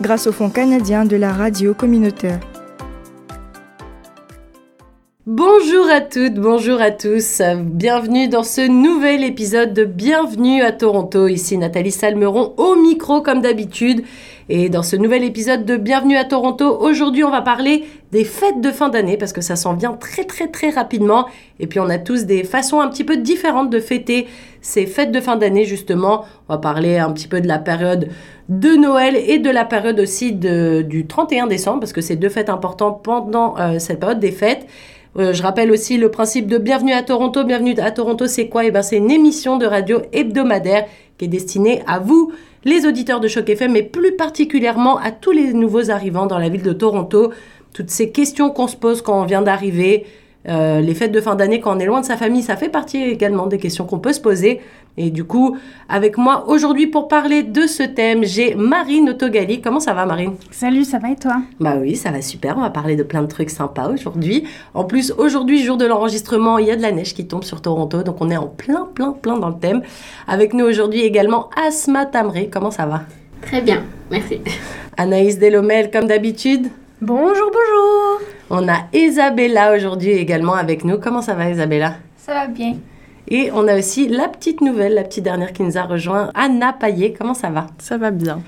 grâce au Fonds canadien de la radio communautaire. Bonjour à toutes, bonjour à tous. Bienvenue dans ce nouvel épisode de Bienvenue à Toronto. Ici Nathalie Salmeron au micro comme d'habitude. Et dans ce nouvel épisode de Bienvenue à Toronto, aujourd'hui on va parler des fêtes de fin d'année parce que ça s'en vient très très très rapidement. Et puis on a tous des façons un petit peu différentes de fêter ces fêtes de fin d'année justement. On va parler un petit peu de la période de Noël et de la période aussi du 31 décembre parce que c'est deux fêtes importantes pendant euh, cette période des fêtes. Euh, je rappelle aussi le principe de Bienvenue à Toronto. Bienvenue à Toronto, c'est quoi? Eh ben, c'est une émission de radio hebdomadaire qui est destinée à vous, les auditeurs de Choc FM, mais plus particulièrement à tous les nouveaux arrivants dans la ville de Toronto. Toutes ces questions qu'on se pose quand on vient d'arriver, euh, les fêtes de fin d'année quand on est loin de sa famille, ça fait partie également des questions qu'on peut se poser. Et du coup, avec moi aujourd'hui pour parler de ce thème, j'ai Marine Autogali. Comment ça va Marine? Salut, ça va et toi? Bah oui, ça va super. On va parler de plein de trucs sympas aujourd'hui. En plus, aujourd'hui, jour de l'enregistrement, il y a de la neige qui tombe sur Toronto, donc on est en plein, plein, plein dans le thème. Avec nous aujourd'hui également Asma Tamré. Comment ça va? Très bien, merci. Anaïs Delomel, comme d'habitude. Bonjour, bonjour. On a Isabella aujourd'hui également avec nous. Comment ça va Isabella? Ça va bien. Et on a aussi la petite nouvelle, la petite dernière qui nous a rejoint, Anna Paillet. Comment ça va? Ça va bien.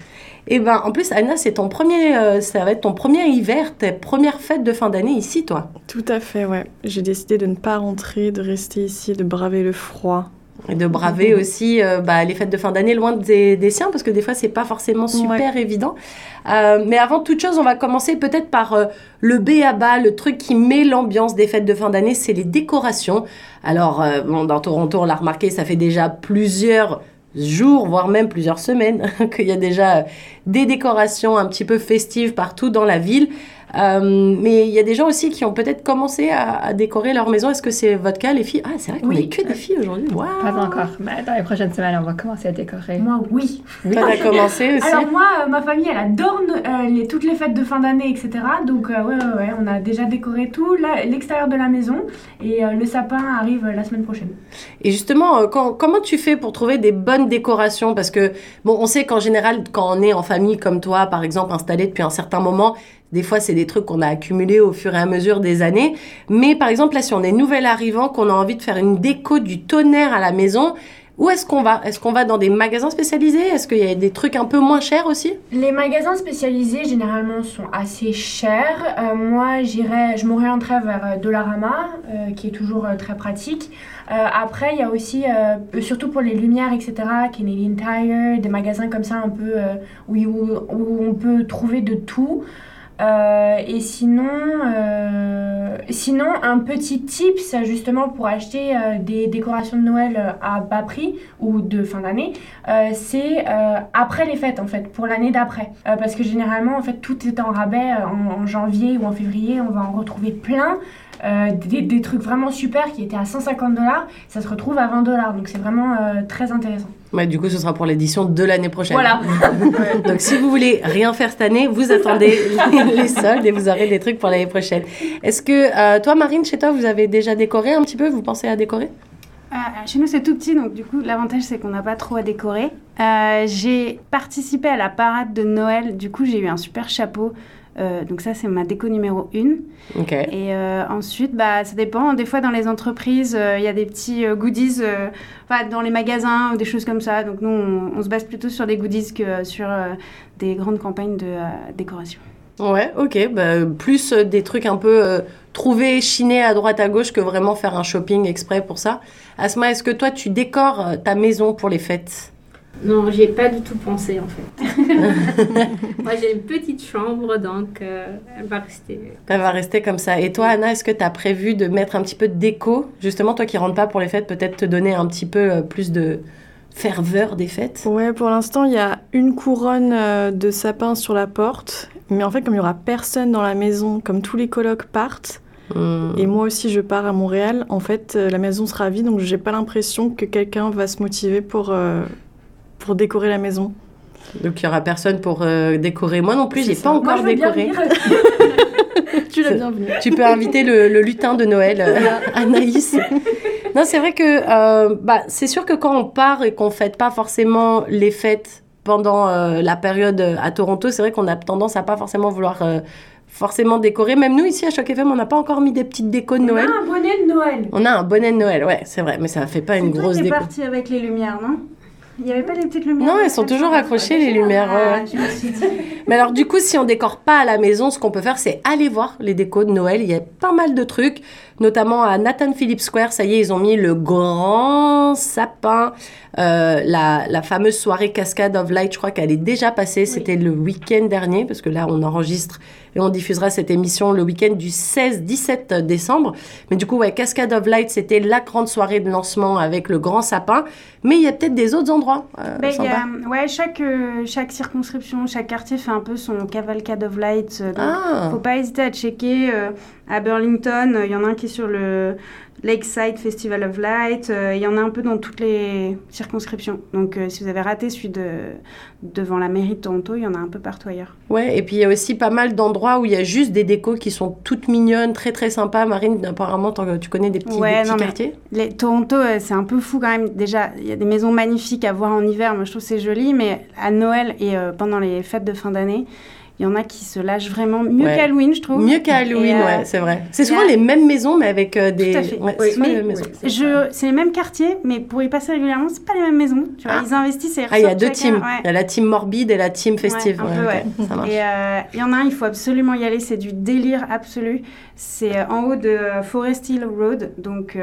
Et ben en plus Anna, c'est ton premier, euh, ça va être ton premier hiver, tes premières fêtes de fin d'année ici, toi. Tout à fait, ouais. J'ai décidé de ne pas rentrer, de rester ici, de braver le froid. Et de braver aussi euh, bah, les fêtes de fin d'année loin des, des, siens, parce que des fois, c'est pas forcément super ouais. évident. Euh, mais avant toute chose, on va commencer peut-être par euh, le B à bas, le truc qui met l'ambiance des fêtes de fin d'année, c'est les décorations. Alors, bon, dans Toronto, on l'a remarqué, ça fait déjà plusieurs jours, voire même plusieurs semaines, qu'il y a déjà des décorations un petit peu festives partout dans la ville. Euh, mais il y a des gens aussi qui ont peut-être commencé à, à, décorer leur maison. Est-ce que c'est votre cas, les filles? Ah, c'est vrai qu'on oui. que des filles aujourd'hui. Wow. Pas encore. Mais dans les prochaines semaines, on va commencer à décorer. Moi, oui. oui. Toi, t'as commencé aussi Alors moi, euh, ma famille, elle adore euh, les, toutes les fêtes de fin d'année, etc. Donc euh, ouais, ouais, ouais, on a déjà décoré tout l'extérieur de la maison et euh, le sapin arrive la semaine prochaine. Et justement, quand, comment tu fais pour trouver des bonnes décorations? Parce que bon, on sait qu'en général, quand on est en famille comme toi, par exemple, installé depuis un certain moment, des fois, c'est des trucs qu'on a accumulés au fur et à mesure des années. Mais par exemple, là, si on est nouvel arrivant, qu'on a envie de faire une déco du tonnerre à la maison, où est-ce qu'on va? Est-ce qu'on va dans des magasins spécialisés? Est-ce qu'il y a des trucs un peu moins chers aussi? Les magasins spécialisés, généralement, sont assez chers. Euh, moi, j'irais, je m'orienterais vers Dollarama, euh, qui est toujours euh, très pratique. après, il y a aussi, surtout pour les lumières, etc., Canadian Tire, des magasins comme ça, un peu, où, où on peut trouver de tout. Euh, et sinon, euh, sinon, un petit tips justement pour acheter euh, des décorations de Noël à bas prix ou de fin d'année, c'est après les fêtes en fait, pour l'année d'après. parce que généralement, en fait, tout est en rabais en, en, janvier ou en février, on va en retrouver plein. Des, des, trucs vraiment super qui étaient à 150 dollars, ça se retrouve à 20 dollars. Donc c'est vraiment très intéressant. Ouais, du coup, ce sera pour l'édition de l'année prochaine. Voilà. Donc, si vous voulez rien faire cette année, vous attendez les soldes et vous aurez des trucs pour l'année prochaine. Est-ce que euh, toi, Marine, chez toi, vous avez déjà décoré un petit peu? Vous pensez à décorer? Euh, Chez nous, c'est tout petit, donc du coup, l'avantage, c'est qu'on n'a pas trop à décorer. Euh, j'ai participé à la parade de Noël. Du coup, j'ai eu un super chapeau. Euh, donc ça, c'est ma déco numéro 1. Okay. Et euh, ensuite, bah, ça dépend. Des fois, dans les entreprises, il euh, y a des petits goodies, dans les magasins ou des choses comme ça. Donc nous, on, on, se base plutôt sur des goodies que sur des grandes campagnes de décoration. Ouais, ok. Bah, plus des trucs un peu trouvés, chinés à droite à gauche que vraiment faire un shopping exprès pour ça. Asma, est-ce que toi, tu décores ta maison pour les fêtes? Non, j'y ai pas du tout pensé en fait. Moi j'ai une petite chambre donc euh, elle va rester. Elle va rester comme ça. Et toi Anna, est-ce que tu as prévu de mettre un petit peu de déco? Justement, toi qui rentres pas pour les fêtes, peut-être te donner un petit peu euh, plus de ferveur des fêtes? Ouais, pour l'instant il y a une couronne euh, de sapin sur la porte Mais en fait, comme il y aura personne dans la maison, comme tous les colocs partent, Hmm. et moi aussi je pars à Montréal, en fait, euh, la maison sera vide, donc j'ai pas l'impression que quelqu'un va se motiver pour, euh, pour décorer la maison. Donc il y aura personne pour euh, décorer. Moi non plus, j'ai pas encore Moi, décoré. Tu l'as C'est- bienvenue. Tu peux inviter le, le lutin de Noël, euh, Anaïs. Non, c'est vrai que euh, bah, c'est sûr que quand on part et qu'on fête pas forcément les fêtes pendant euh, la période à Toronto, c'est vrai qu'on a tendance à pas forcément vouloir euh, forcément décorer. Même nous ici à Choc FM, on n'a pas encore mis des petites décos de On Noël. a un bonnet de Noël. On a un bonnet de Noël, ouais, c'est vrai, mais ça fait pas une grosse déco. parti avec les lumières, non? Il n'y avait pas les petites lumières Non, elles sont toujours accrochées les lumières. Ah, ouais. je me suis dit. Mais alors du coup, si on décore pas à la maison, ce qu'on peut faire, c'est aller voir les décos de Noël. Il y a pas mal de trucs, notamment à Nathan Phillips Square. Ça y est, ils ont mis le grand sapin, euh, la, la fameuse soirée Cascade of Light. Je crois qu'elle est déjà passée. C'était le week-end dernier, parce que là, on enregistre et on diffusera cette émission le week-end du 16-17 décembre. Mais du coup, ouais, Cascade of Light, c'était la grande soirée de lancement avec le grand sapin. Mais il y a peut-être des autres endroits. euh, Ben, y a- ouais, chaque, euh, chaque circonscription, chaque quartier fait un peu son cavalcade of lights. euh, donc Ah, Faut pas hésiter à checker. euh, à Burlington, il y en a un qui est sur le Lakeside Festival of Light. euh, Il y en a un peu dans toutes les circonscriptions. Donc, euh, si vous avez raté celui de, devant la mairie de Toronto, il y en a un peu partout ailleurs. Ouais, et puis il y a aussi pas mal d'endroits où il y a juste des décos qui sont toutes mignonnes, très très sympas. Marine, apparemment, tu connais des petits, Ouais, des petits non, quartiers? Les, Toronto, euh, c'est un peu fou quand même. Déjà, il y a des maisons magnifiques à voir en hiver. Moi, je trouve c'est joli. Mais à Noël et euh, pendant les fêtes de fin d'année, il y en a qui se lâchent vraiment mieux Ouais. qu'Halloween, je trouve. Mieux qu'à Halloween, Et, euh, ouais, c'est vrai. C'est souvent a- les mêmes maisons, mais avec euh, des. Tout à fait. Ouais, Oui, mais- les mêmes maisons. Je, c'est les mêmes quartiers, mais pour y passer régulièrement, c'est pas les mêmes maisons. Tu vois, Ah. ils investissent et Ah, il y a deux teams. ouais. Il y a la team morbide et la team festive. un peu, ok, ça marche. Et euh, il y en a un, il faut absolument y aller, c'est du délire absolu. C'est euh, en haut de Forest Hill Road, donc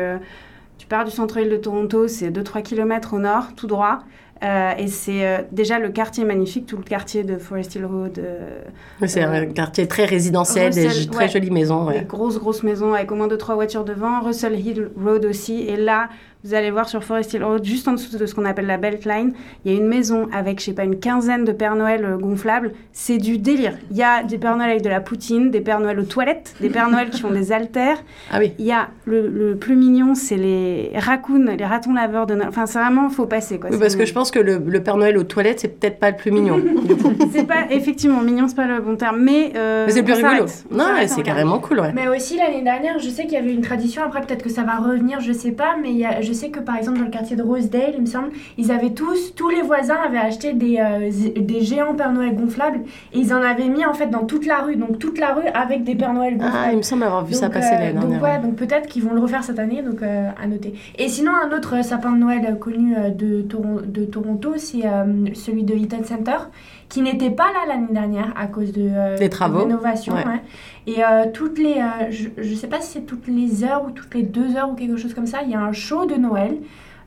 tu pars du centre-ville de Toronto, c'est 2-3 km au nord, tout droit. Euh, et c'est euh, déjà le quartier magnifique, tout le quartier de Forest Hill Road. euh, c'est un quartier très résidentiel, des très jolies maisons. Des Ouais. grosses, grosses maisons avec au moins deux, trois voitures devant. Russell Hill Road aussi. Et là, vous allez voir sur Forest Hill Road, juste en dessous de ce qu'on appelle la Beltline, il y a une maison avec, je sais pas, une quinzaine de Pères Noël euh, gonflables. C'est du délire. Il y a des Pères Noël avec de la poutine, des Pères Noël aux toilettes, des Pères Noël qui font des haltères. Ah oui. Il y a le, le plus mignon, c'est les raccoons, les ratons laveurs de Noël. Enfin, c'est vraiment, faut passer quoi. Oui, parce que je pense que le, le Père Noël aux toilettes, c'est peut-être pas le plus mignon. C'est pas, effectivement, mignon, c'est pas le bon terme, mais. euh, Mais c'est le plus rigolo. Non, c'est carrément cool, ouais. Mais aussi l'année dernière, je sais qu'il y avait une tradition, après peut-être que ça va revenir, je sais pas, mais il y a- je sais que par exemple dans le quartier de Rosedale, il me semble, ils avaient tous, tous les voisins avaient acheté des, euh, des géants Père Noël gonflables et ils en avaient mis en fait dans toute la rue, donc toute la rue avec des Père Noël gonflables. Ah, il me semble avoir vu ça Donc, passer euh, l'année donc, dernière. ouais, donc peut-être qu'ils vont le refaire cette année, donc euh, à noter. Et sinon, un autre sapin de Noël connu de, Toron- de Toronto, c'est celui de Eaton Center, qui n'était pas là l'année dernière à cause de, euh, Des travaux. de rénovation. Ouais. ouais. Et euh, toutes les, euh, je, je sais pas si c'est toutes les heures ou toutes les deux heures ou quelque chose comme ça, il y a un show de Noël.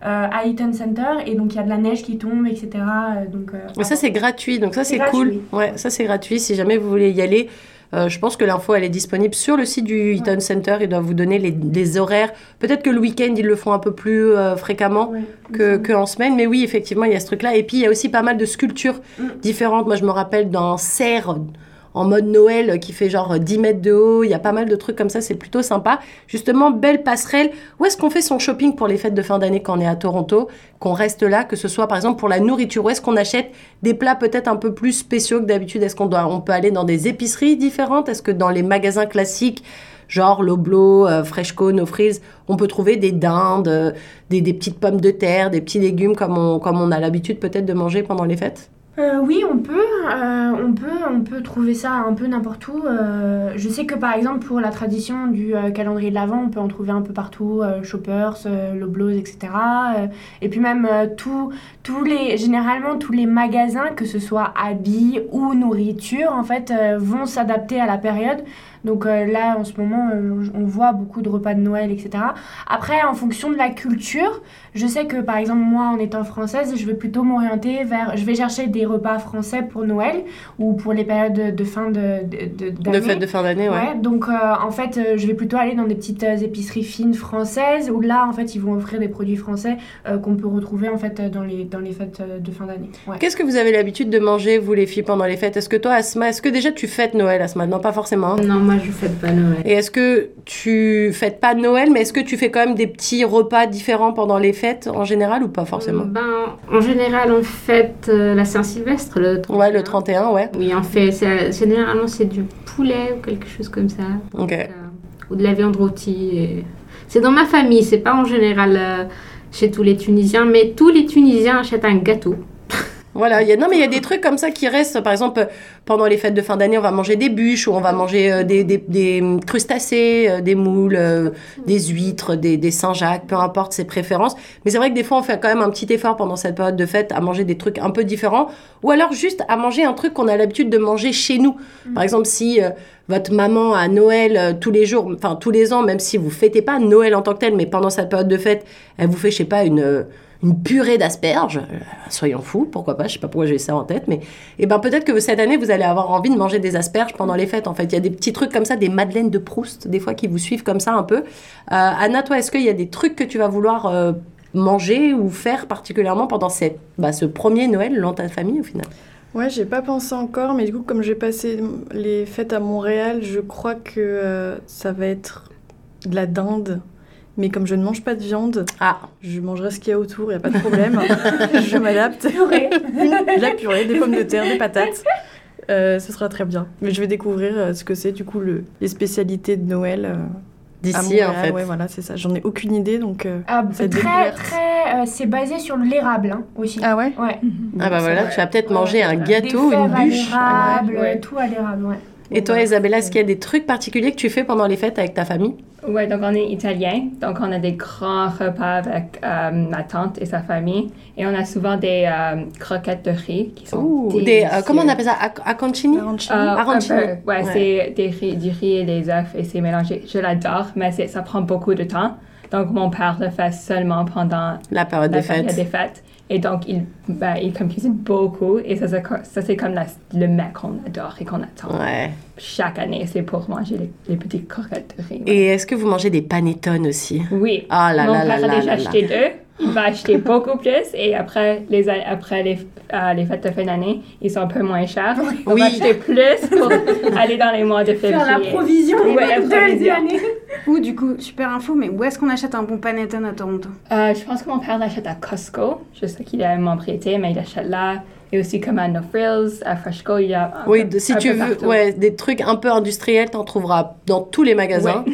euh, à Eaton Center et donc il y a de la neige qui tombe etc euh, donc Mais ça, c'est gratuit, donc ça, C'est cool. Ouais, ça, c'est gratuit. Si jamais vous voulez y aller, euh, je pense que l'info, elle est disponible sur le site du Eaton Center. Ils doivent vous donner les, les horaires. Peut-être que le week-end, ils le font un peu plus euh, fréquemment Ouais, que, que en semaine. Mais oui, effectivement, il y a ce truc-là. Et puis, il y a aussi pas mal de sculptures Mm. différentes. Moi, je me rappelle d'un cerf en mode Noël euh, qui fait genre 10 mètres de haut. Il y a pas mal de trucs comme ça. C'est plutôt sympa. Justement, belle passerelle. Où est-ce qu'on fait son shopping pour les fêtes de fin d'année quand on est à Toronto Qu'on reste là, que ce soit par exemple pour la nourriture? Où est-ce qu'on achète des plats peut-être un peu plus spéciaux que d'habitude? Est-ce qu'on doit, on peut aller dans des épiceries différentes? Est-ce que dans les magasins classiques genre Loblo, euh, Freshco, No Frills, on peut trouver des dindes, euh, des, des petites pommes de terre, des petits légumes comme on, comme on a l'habitude peut-être de manger pendant les fêtes? Euh, oui, on peut, euh, on peut, on peut trouver ça un peu n'importe où. Euh, je sais que par exemple pour la tradition du euh, calendrier de l'Avent, on peut en trouver un peu partout, euh, Shoppers, euh, Loblaws, etc. Et puis même euh, tous, les, généralement tous les magasins, que ce soit habits ou nourriture, en fait, vont s'adapter à la période. Donc là, en ce moment, on voit beaucoup de repas de Noël, etc. Après, en fonction de la culture, je sais que par exemple, moi, en étant française, je vais plutôt m'orienter vers. Je vais chercher des repas français pour Noël ou pour les périodes de, fin de, de, de- De fête de fin d'année, ouais. Ouais, donc euh, en fait, euh, je vais plutôt aller dans des petites euh, épiceries fines françaises où là, en fait, ils vont offrir des produits français euh, qu'on peut retrouver en fait dans les, dans les fêtes de fin d'année. Ouais. Qu'est-ce que vous avez l'habitude de manger, vous les filles, pendant les fêtes? Est-ce que toi, Asma, est-ce que déjà tu fêtes Noël, Asma? Non, pas forcément. hein. Non, moi je fête pas Noël. Et est-ce que tu fêtes pas Noël, mais est-ce que tu fais quand même des petits repas différents pendant les fêtes? En général ou pas forcément Ben, en général, on fête euh, la Saint-Sylvestre le 31. Ouais, le 31, ouais. Oui, on fait. c'est- Généralement, c'est du poulet ou quelque chose comme ça. Ok. Euh, ou de la viande rôtie. et- C'est dans ma famille, c'est pas en général euh, chez tous les Tunisiens, mais tous les Tunisiens achètent un gâteau. Voilà, il y a, non mais il y a des trucs comme ça qui restent. Par exemple, pendant les fêtes de fin d'année, on va manger des bûches ou on va manger euh, des, des, des crustacés, euh, des moules, euh, des huîtres, des, des Saint-Jacques, peu importe ses préférences. Mais c'est vrai que des fois, on fait quand même un petit effort pendant cette période de fête à manger des trucs un peu différents ou alors juste à manger un truc qu'on a l'habitude de manger chez nous. Par exemple, si euh, votre maman à Noël euh, tous les jours, enfin tous les ans, même si vous fêtez pas Noël en tant que tel, mais pendant cette période de fête, elle vous fait, je sais pas, une, euh, une purée d'asperges, soyons fous, pourquoi pas, je sais pas pourquoi j'ai ça en tête, mais et ben peut-être que cette année vous allez avoir envie de manger des asperges pendant les fêtes. En fait, il y a des petits trucs comme ça, des madeleines de Proust, des fois qui vous suivent comme ça un peu. Euh, Anna, toi, est-ce qu'il y a des trucs que tu vas vouloir euh, manger ou faire particulièrement pendant bah, ce premier Noël dans ta famille au final? Ouais, j'ai pas pensé encore, mais du coup, comme j'ai passé les fêtes à Montréal, je crois que euh, ça va être de la dinde. Mais comme je ne mange pas de viande, Ah, je mangerai ce qu'il y a autour, il n'y a pas de problème. je m'adapte. de la purée, des pommes de terre, des patates. Euh, ce sera très bien. Mais je vais découvrir euh, ce que c'est, du coup, le, les spécialités de Noël. euh, d'ici en fait. Ouais, voilà, c'est ça. J'en ai aucune idée, donc. euh, Ah, très, découverte. très, euh, c'est basé sur l'érable hein, aussi. Ah ouais? Ouais. Ah bah voilà, tu vas peut-être manger un gâteau, Des une fèves à bûche. l'érable, Ouais. tout à l'érable, ouais. Et toi, Isabella, est-ce qu'il y a des trucs particuliers que tu fais pendant les fêtes avec ta famille? Ouais, donc on est italien, donc on a des grands repas avec euh, ma tante et sa famille, et on a souvent des euh, croquettes de riz qui sont Ouh, des, euh, comment on appelle ça? Ac- Acconcini Arancini. Euh, ouais, Ouais. c'est des riz, du riz et des œufs et c'est mélangé. Je l'adore, mais c'est- ça prend beaucoup de temps. Donc mon père le fait seulement pendant La période la des période fêtes. des fêtes. Et donc il, ben, il comme cuisine beaucoup et ça, ça c'est comme la- le mec qu'on adore et qu'on attend. Ouais. Chaque année, c'est pour manger les, les petites croquettes de riz. ouais. Et est-ce que vous mangez des panettone aussi? Oui. Ah là Mon là là père a là déjà là là. acheté deux. Il va acheter beaucoup plus et après les, a- après les, euh, les fêtes de fin d'année, ils sont un peu moins chers. On Oui. va acheter plus pour aller dans les mois de février. Faire la provision Ouais, la de provision. l'année. Ou du coup, super info, mais où est-ce qu'on achète un bon panettone à Toronto? Euh, je pense que mon père l'achète à Costco. Je sais qu'il est un membre été, mais il achète là. Et aussi comme à No Frills, à Freshco, il y a un Oui, peu- si un tu peu veux, ouais, des trucs un peu industriels, t'en trouveras dans tous les magasins.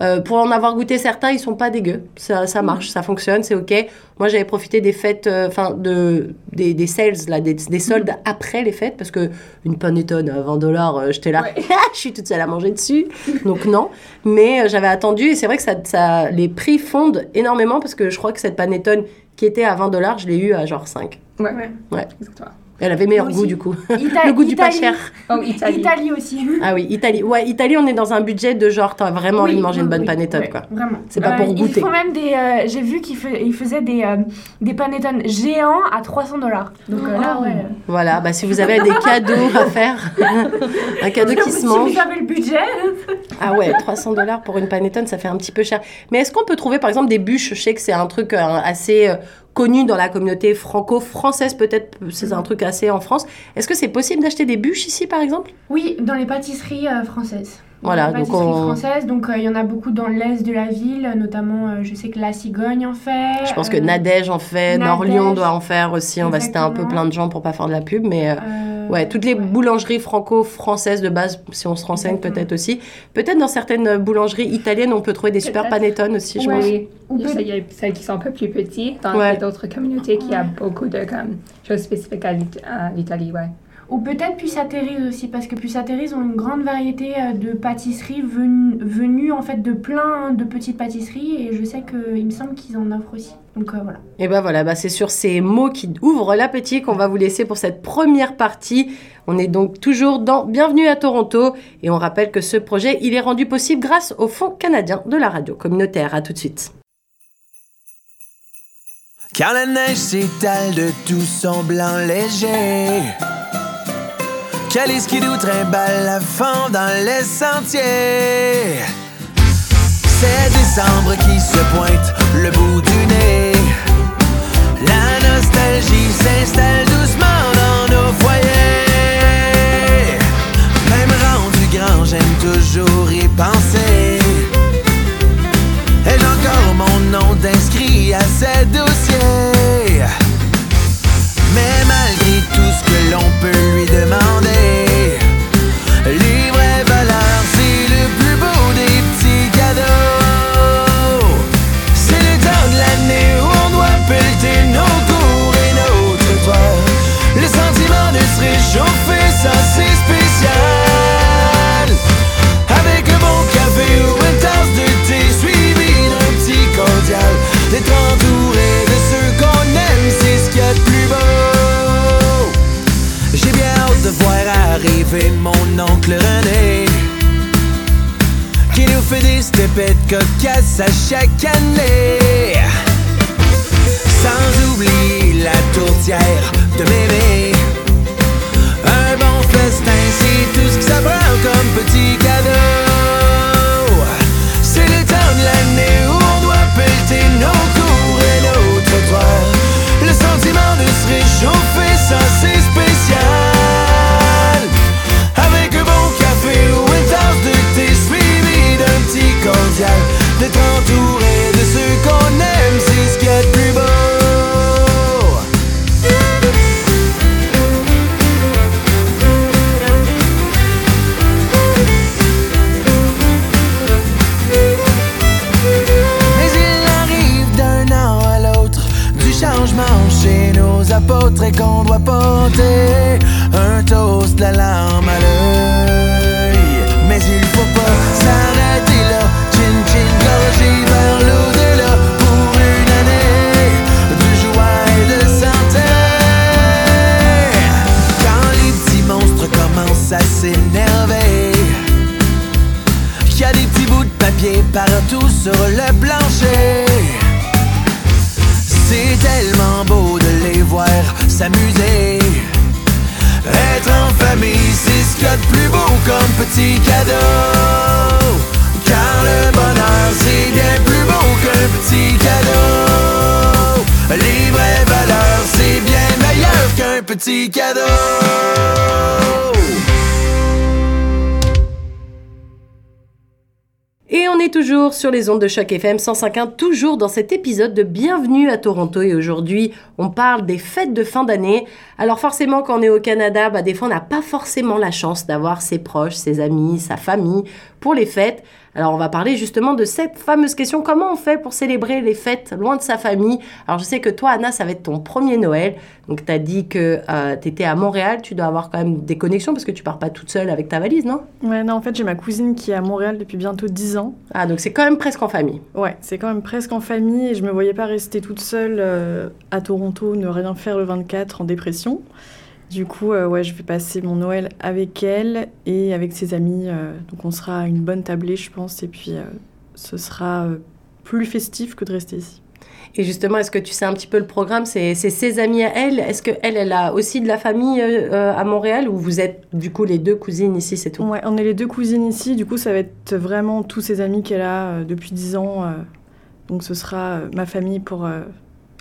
Euh, pour en avoir goûté certains, ils sont pas dégueux. Ça, ça marche, ça fonctionne, c'est ok. Moi, j'avais profité des fêtes, euh, enfin de des, des sales là, des, des soldes après les fêtes, parce que une panettone à 20 dollars, j'étais là, je suis toute seule à manger dessus, donc non. Mais euh, j'avais attendu et c'est vrai que ça, ça, les prix fondent énormément parce que je crois que cette panettone qui était à 20 dollars, je l'ai eu à genre 5. Ouais, Ouais. Ouais. exactement. Elle avait meilleur goût du coup. Ita- Le goût du pas cher. Oh, Italie. Italie aussi. Ah oui, Italie. Ouais, Italie, on est dans un budget de genre, t'as vraiment envie de manger oui, une bonne oui, panettone, oui. quoi. Vraiment. C'est pas pour Euh, goûter. Ils font même des. euh, J'ai vu qu'ils ils faisaient des, euh, des panettones géants à 300 dollars. Donc euh, là, ouais. Voilà, bah si vous avez des cadeaux à faire, un cadeau qui se si mange. vous avez le budget. Ah ouais, 300 dollars pour une panettone, ça fait un petit peu cher. Mais est-ce qu'on peut trouver par exemple des bûches? Je sais que c'est un truc euh, assez euh, connu dans la communauté franco-française, peut-être, c'est un truc assez en France. Est-ce que c'est possible d'acheter des bûches ici par exemple? Oui, dans les pâtisseries euh, françaises. Voilà, donc on- françaises, donc euh, il y en a beaucoup dans l'est de la ville, notamment euh, je sais que la cigogne en fait. Je pense que euh, Nadège en fait, Nadège. Nord-Lyon doit en faire aussi. On va citer un peu plein de gens pour pas faire de la pub, mais. euh, euh, Ouais, toutes les ouais. boulangeries franco-françaises de base, si on se renseigne peut-être aussi. Peut-être dans certaines boulangeries italiennes, on peut trouver des super Peut-être. panettone aussi, je pense. oui. Ou peut- qu'il y a celles qui sont un peu plus petites dans Ouais. d'autres communautés qui a beaucoup de comme, choses spécifiques à l'Italie, ouais. Ou peut-être Puce-Atterrise aussi, parce que Puce-Atterrise ont une grande variété euh, de pâtisseries venues, venues en fait de plein de petites pâtisseries et je sais qu'il me semble qu'ils en offrent aussi. Donc euh, voilà. Et ben voilà, bah c'est sur ces mots qui ouvrent l'appétit qu'on va vous laisser pour cette première partie. On est donc toujours dans Bienvenue à Toronto et on rappelle que ce projet, il est rendu possible grâce au Fonds canadien de la radio communautaire. À tout de suite. Quand la neige s'étale de tout son blanc léger que les skidoo trimballent à fond dans les sentiers. C'est décembre qui se pointe le bout du nez. La nostalgie s'installe doucement dans nos foyers. Même rendu grand, j'aime toujours y penser. Cocasses à sur le plancher. C'est tellement beau de les voir s'amuser. Être en famille, c'est ce qu'il y a de plus beau comme petit cadeau. Car le bonheur, c'est bien plus beau qu'un petit cadeau. Les vraies valeurs, c'est bien meilleur qu'un petit cadeau. On est toujours sur les ondes de choc FM 105.1, toujours dans cet épisode de Bienvenue à Toronto. Et aujourd'hui, on parle des fêtes de fin d'année. Alors forcément, quand on est au Canada, bah, des fois, on n'a pas forcément la chance d'avoir ses proches, ses amis, sa famille pour les fêtes. Alors on va parler justement de cette fameuse question, comment on fait pour célébrer les fêtes loin de sa famille? Alors je sais que toi, Anna, ça va être ton premier Noël. Donc tu as dit que tu étais à Montréal, tu dois avoir quand même des connexions parce que tu pars pas toute seule avec ta valise, non? Ouais, non, en fait, j'ai ma cousine qui est à Montréal depuis bientôt 10 ans. Ah, donc c'est quand même presque en famille. Ouais, c'est quand même presque en famille et je me voyais pas rester toute seule euh, à Toronto, ne rien faire le 24 en dépression. Du coup, euh, ouais, je vais passer mon Noël avec elle et avec ses amis. euh, donc on sera à une bonne tablée, je pense, et puis euh, ce sera plus festif que de rester ici. Et justement, est-ce que tu sais un petit peu le programme? C'est ses amis à elle Est-ce qu'elle, elle a aussi de la famille à Montréal? Ou vous êtes du coup les deux cousines ici, c'est tout? Ouais, on est les deux cousines ici. Du coup, ça va être vraiment tous ses amis qu'elle a depuis 10 ans. donc ce sera ma famille pour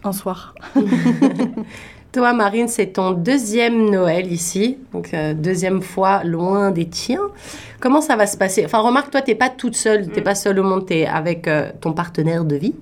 un soir. Toi, Marine, c'est ton deuxième Noël ici, donc euh, deuxième fois loin des tiens. Comment ça va se passer? Enfin, remarque, toi, t'es pas toute seule, t'es pas seule au monde, t'es avec euh, ton partenaire de vie.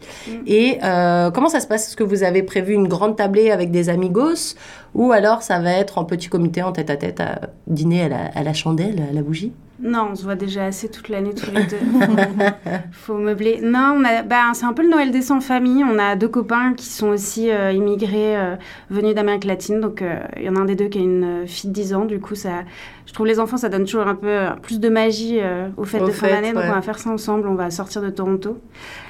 Et euh, comment ça se passe? Est-ce que vous avez prévu une grande tablée avec des amigos? Ou alors ça va être en petit comité, en tête à tête, à dîner à la, à la chandelle, à la bougie? Non, on se voit déjà assez toute l'année tous les deux. Faut meubler. Non, bah, c'est un peu le Noël des sans famille. On a deux copains qui sont aussi euh, immigrés euh, venus d'Amérique latine. Donc, euh, il y en a un des deux qui a une fille de 10 ans. Du coup, ça, je trouve les enfants, ça donne toujours un peu plus de magie aux fêtes Aux de fin d'année. Donc, on va faire ça ensemble. On va sortir de Toronto.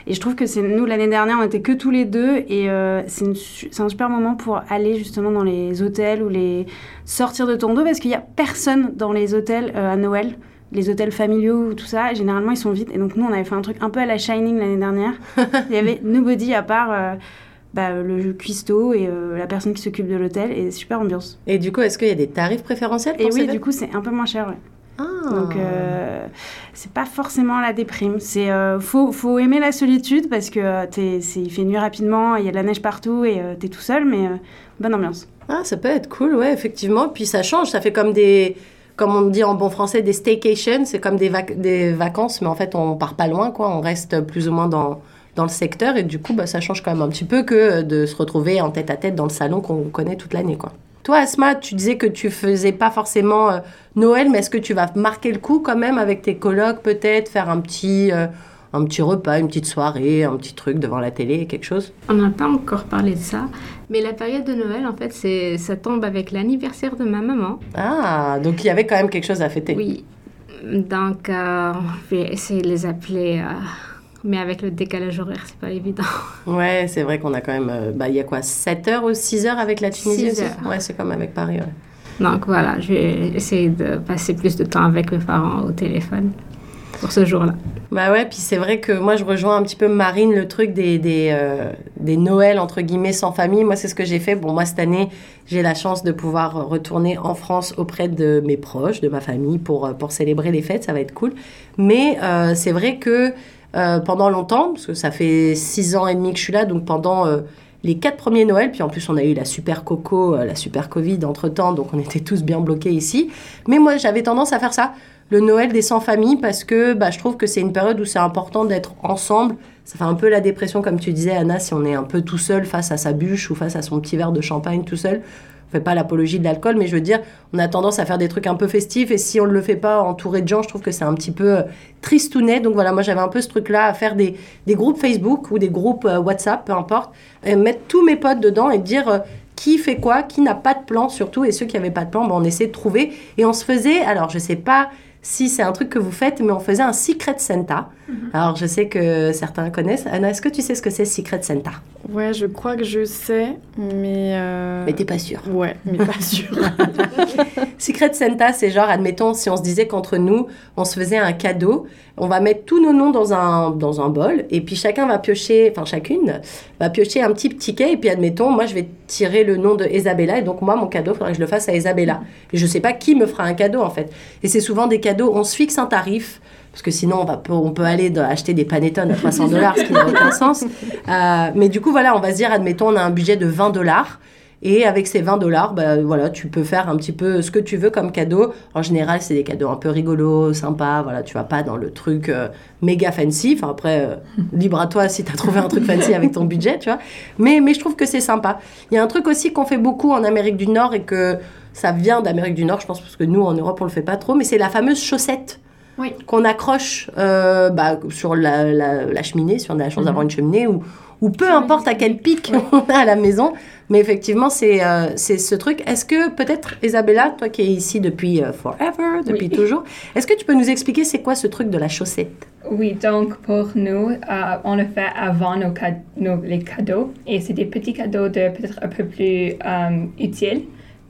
Et je trouve que c'est nous, l'année dernière, on était que tous les deux. Et c'est, un super moment pour aller justement dans les hôtels ou les sortir de Toronto parce qu'il n'y a personne dans les hôtels à Noël les hôtels familiaux ou tout ça, généralement ils sont vides. Et donc nous, on avait fait un truc un peu à la Shining l'année dernière. Il y avait nobody à part euh, bah, le cuistot et euh, la personne qui s'occupe de l'hôtel et super ambiance. Et du coup, est-ce qu'il y a des tarifs préférentiels pour Et oui, du coup, c'est un peu moins cher. ouais. Ah. Donc euh, c'est pas forcément la déprime. C'est euh, faut, faut aimer la solitude parce que t'es- c'est- il fait nuit rapidement, il y a de la neige partout et euh, t'es tout seul, mais bonne ambiance. Ah, ça peut être cool, ouais, effectivement. Puis ça change, ça fait comme des, comme on dit en bon français, des staycations. C'est comme des, vac- des vacances, mais en fait, on part pas loin, quoi. On reste plus ou moins dans, dans le secteur. Et du coup, bah, ça change quand même un petit peu que de se retrouver en tête à tête dans le salon qu'on connaît toute l'année, quoi. Toi, Asma, tu disais que tu faisais pas forcément euh, Noël, mais est-ce que tu vas marquer le coup quand même avec tes colocs, peut-être, faire un petit, euh, un petit repas, une petite soirée, un petit truc devant la télé, quelque chose On n'a pas encore parlé de ça, mais la période de Noël, en fait, c'est ça tombe avec l'anniversaire de ma maman. Ah, donc il y avait quand même quelque chose à fêter. Oui. Donc, euh, on va essayer de les appeler, euh, mais avec le décalage horaire, c'est pas évident. Ouais, c'est vrai qu'on a quand même. euh, bah, il y a quoi 7 heures ou 6 heures avec la Tunisie Six aussi? heures. Ouais, c'est comme avec Paris. ouais. Donc voilà, je vais essayer de passer plus de temps avec mes parents au téléphone pour ce jour-là. Bah ouais, puis c'est vrai que moi je rejoins un petit peu Marine le truc des, euh, des Noëls entre guillemets sans famille. Moi c'est ce que j'ai fait. Bon, moi cette année j'ai la chance de pouvoir retourner en France auprès de mes proches, de ma famille pour, euh, pour célébrer les fêtes, ça va être cool. Mais euh, c'est vrai que pendant longtemps, parce que ça fait 6 ans et demi que je suis là, donc pendant les quatre premiers Noëls, puis en plus on a eu la super coco, la super Covid entre-temps, donc on était tous bien bloqués ici. Mais moi j'avais tendance à faire ça le Noël des sans-famille parce que bah, je trouve que c'est une période où c'est important d'être ensemble. Ça fait un peu la dépression, comme tu disais, Anna, si on est un peu tout seul face à sa bûche ou face à son petit verre de champagne tout seul. On fait pas l'apologie de l'alcool, mais je veux dire, on a tendance à faire des trucs un peu festifs et si on ne le fait pas entouré de gens, je trouve que c'est un petit peu euh, tristounet. Donc voilà, moi j'avais un peu ce truc-là à faire des, des groupes Facebook ou des groupes euh, WhatsApp, peu importe, et mettre tous mes potes dedans et dire euh, qui fait quoi, qui n'a pas de plan surtout, et ceux qui n'avaient pas de plan, ben, on essaie de trouver. Et on se faisait, alors je sais pas si c'est un truc que vous faites, mais on faisait un Secret Santa. Alors je sais que certains connaissent. Anna, est-ce que tu sais ce que c'est Secret Santa? Ouais, je crois que je sais, mais. euh, Mais t'es pas sûre. Ouais, mais pas sûr. Secret Santa, c'est genre, admettons, si on se disait qu'entre nous, on se faisait un cadeau, on va mettre tous nos noms dans un, dans un bol, et puis chacun va piocher, enfin chacune, va piocher un petit ticket, et puis admettons, moi je vais tirer le nom de Isabella, et donc moi, mon cadeau, il faudrait que je le fasse à Isabella. Et je sais pas qui me fera un cadeau, en fait. Et c'est souvent des cadeaux, on se fixe un tarif, parce que sinon, on, va, on peut aller acheter des panettone à 300 dollars, ce qui n'a aucun sens. Euh, mais du coup, voilà, on va se dire, admettons, on a un budget de 20 dollars. Et avec ces 20 dollars, bah, voilà, tu peux faire un petit peu ce que tu veux comme cadeau. En général, c'est des cadeaux un peu rigolos, sympas. Voilà, tu vas pas dans le truc euh, méga fancy. Enfin, après, euh, libre à toi si tu as trouvé un truc fancy avec ton budget, tu vois. Mais, mais je trouve que c'est sympa. Il y a un truc aussi qu'on fait beaucoup en Amérique du Nord et que ça vient d'Amérique du Nord, je pense, parce que nous, en Europe, on le fait pas trop. Mais c'est la fameuse chaussette Oui. qu'on accroche euh, bah, sur la, la- la cheminée, si on a la chance d'avoir une cheminée, ou, ou peu importe à quel pic on a à la maison. Mais effectivement, c'est euh, c'est ce truc. Est-ce que peut-être, Isabella, toi qui es ici depuis euh, forever, depuis toujours, est-ce que tu peux nous expliquer c'est quoi ce truc de la chaussette? Oui, donc pour nous, euh, on le fait avant nos, nos- les cadeaux. Et c'est des petits cadeaux de peut-être un peu plus utiles,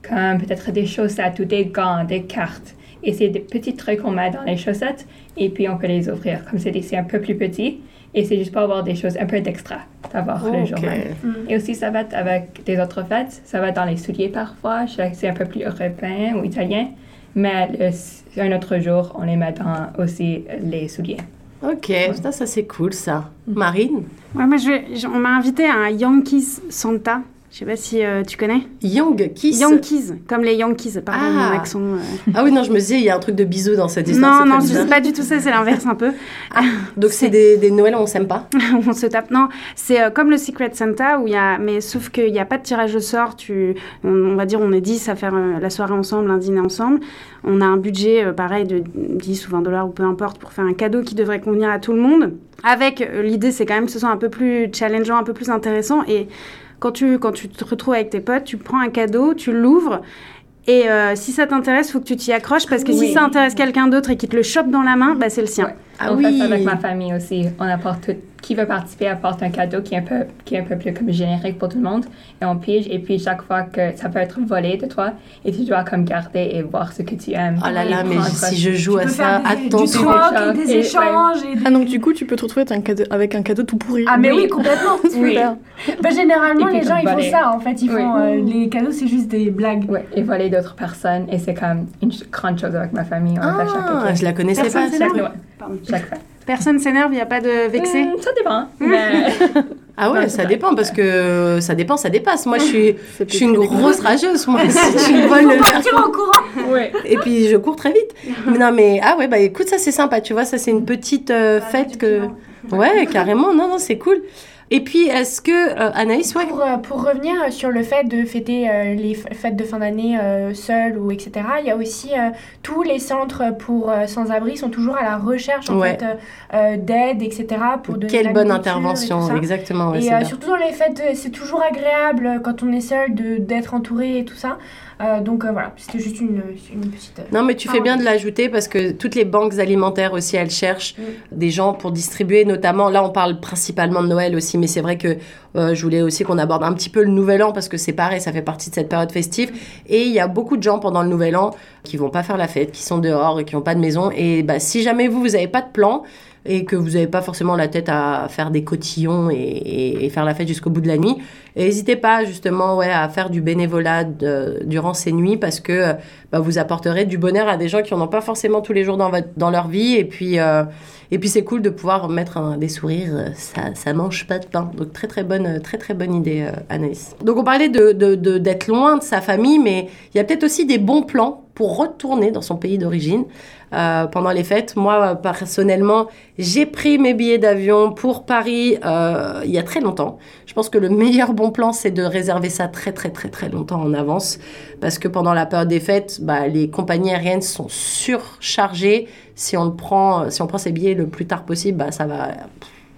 comme peut-être des chaussettes ou des gants, des cartes. Et c'est des petits trucs qu'on met dans les chaussettes et puis on peut les ouvrir. Comme c'est des- c'est un peu plus petit. Et c'est juste pour avoir des choses un peu d'extra d'avoir le jour même. Et aussi, ça va être avec des autres fêtes. Ça va être dans les souliers parfois. Je sais que C'est un peu plus européen ou italien. Mais le- un autre jour, on les met dans aussi les souliers. Ok, ça, ça c'est cool ça. Marine? Ouais, moi, je- on m'a invité à un Yankees Santa. Je sais pas si euh, tu connais. Young Kiss. Yankees, comme les Yankees, pardon, Ah. mon accent. euh. Ah oui, non, je me disais, il y a un truc de bisous dans cette histoire. Non, non, c'est pas du tout ça, c'est l'inverse un peu. Donc c'est des, des Noëls, on s'aime pas on se tape. Non, c'est euh, comme le Secret Santa, où il y a, mais sauf qu'il n'y a pas de tirage au sort. Tu, on, on va dire, on est 10 à faire euh, la soirée ensemble, un dîner ensemble. On a un budget, pareil, de 10 ou 20 dollars ou peu importe, pour faire un cadeau qui devrait convenir à tout le monde. Avec l'idée, c'est quand même que ce soit un peu plus challengeant, un peu plus intéressant. Et quand tu, quand tu te retrouves avec tes potes, tu prends un cadeau, tu l'ouvres. Et euh, si ça t'intéresse, faut que tu t'y accroches parce que si ça intéresse quelqu'un d'autre et qu'il te le chope dans la main, bah, c'est le sien. Ouais. Ah on oui. fait ça avec ma famille aussi. On apporte tout. Qui veut participer apporte un cadeau qui est un peu, qui est un peu plus comme générique pour tout le monde. Et on pige. Et puis chaque fois que ça peut être volé de toi, et tu dois comme garder et voir ce que tu aimes. Oh là là, mais si je joue à Tu peux ça, des, troc et Et- des ouais. échanges. Et des- Ah donc du coup tu peux te retrouver avec un cadeau, avec un cadeau tout pourri. Ah mais oui, Oui. complètement. Oui. Bah, généralement, les gens, ils font ça. En fait, ils Oui. font euh, les cadeaux, c'est juste des blagues. Ouais, et voler d'autres personnes. Et c'est comme une grande chose avec ma famille. On le fait chaque Ah, je la connaissais Personne pas. Pardon. chaque fois. Personne s'énerve, il n'y a pas de vexé. Hum, ça dépend. Mais... Ah ouais, Ouais, ça dépend parce que ça dépend, ça dépasse. Moi, je suis, je suis une grosse rageuse. Moi, si tu me voles le Partir en courant. ouais. Et puis je cours très vite. Mais non, mais ah ouais, bah écoute, ça c'est sympa, tu vois, ça c'est une petite euh, fête que. Ouais, carrément, non, non, c'est cool. Et puis, est-ce que euh, Anaïs, ouais. Pour, euh, pour revenir sur le fait de fêter euh, les fêtes de fin d'année euh, seul ou etc., il y a aussi tous les centres pour sans-abri sont toujours à la recherche en Ouais. fait, d'aide, etc. pour donner Quelle bonne et intervention, exactement. ouais, Et surtout dans les fêtes, c'est toujours agréable quand on est seul de- d'être entouré et tout ça. Euh, donc euh, voilà, c'était juste une, une petite. euh, Non, mais tu fais bien de l'ajouter parce que toutes les banques alimentaires aussi, elles cherchent Mm. des gens pour distribuer, notamment, là on parle principalement de Noël aussi, mais c'est vrai que euh, je voulais aussi qu'on aborde un petit peu le Nouvel An parce que c'est pareil, ça fait partie de cette période festive. Et il y a beaucoup de gens pendant le Nouvel An qui vont pas faire la fête, qui sont dehors et qui n'ont pas de maison. Et bah, si jamais vous, vous n'avez pas de plan, et que vous n'avez pas forcément la tête à faire des cotillons et, faire la fête jusqu'au bout de la nuit, n'hésitez pas justement ouais, à faire du bénévolat durant ces nuits parce que bah, vous apporterez du bonheur à des gens qui n'en ont pas forcément tous les jours dans, leur vie. Et puis, euh, puis c'est cool de pouvoir mettre un- des sourires, ça, ça mange pas de pain. Donc très très bonne, très, très bonne idée, euh, Anaïs. Donc on parlait de, de- de- d'être loin de sa famille, mais il y a peut-être aussi des bons plans pour retourner dans son pays d'origine euh, pendant les fêtes. Moi, euh, personnellement, j'ai pris mes billets d'avion pour Paris euh, il y a très longtemps. Je pense que le meilleur bon plan, c'est de réserver ça très très très très longtemps en avance, parce que pendant la période des fêtes, bah, les compagnies aériennes sont surchargées. Si on prend, si on prend ses billets le plus tard possible, bah, ça va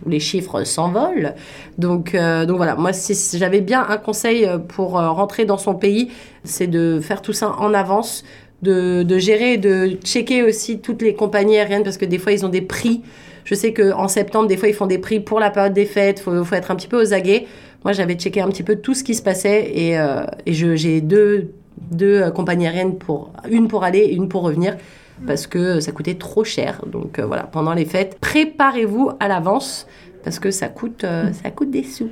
les chiffres s'envolent. Donc, euh, donc voilà, moi, si j'avais bien un conseil euh, pour euh, rentrer dans son pays, c'est de faire tout ça en avance, de, de gérer, de checker aussi toutes les compagnies aériennes, parce que des fois, ils ont des prix. Je sais qu'en septembre, des fois, ils font des prix pour la période des fêtes, il faut, faut être un petit peu aux aguets. Moi, j'avais checké un petit peu tout ce qui se passait et, euh, j'ai deux, deux euh, compagnies aériennes, pour, une pour aller et une pour revenir parce que ça coûtait trop cher. Donc euh, voilà, pendant les fêtes, préparez-vous à l'avance parce que ça coûte, euh, ça coûte des sous.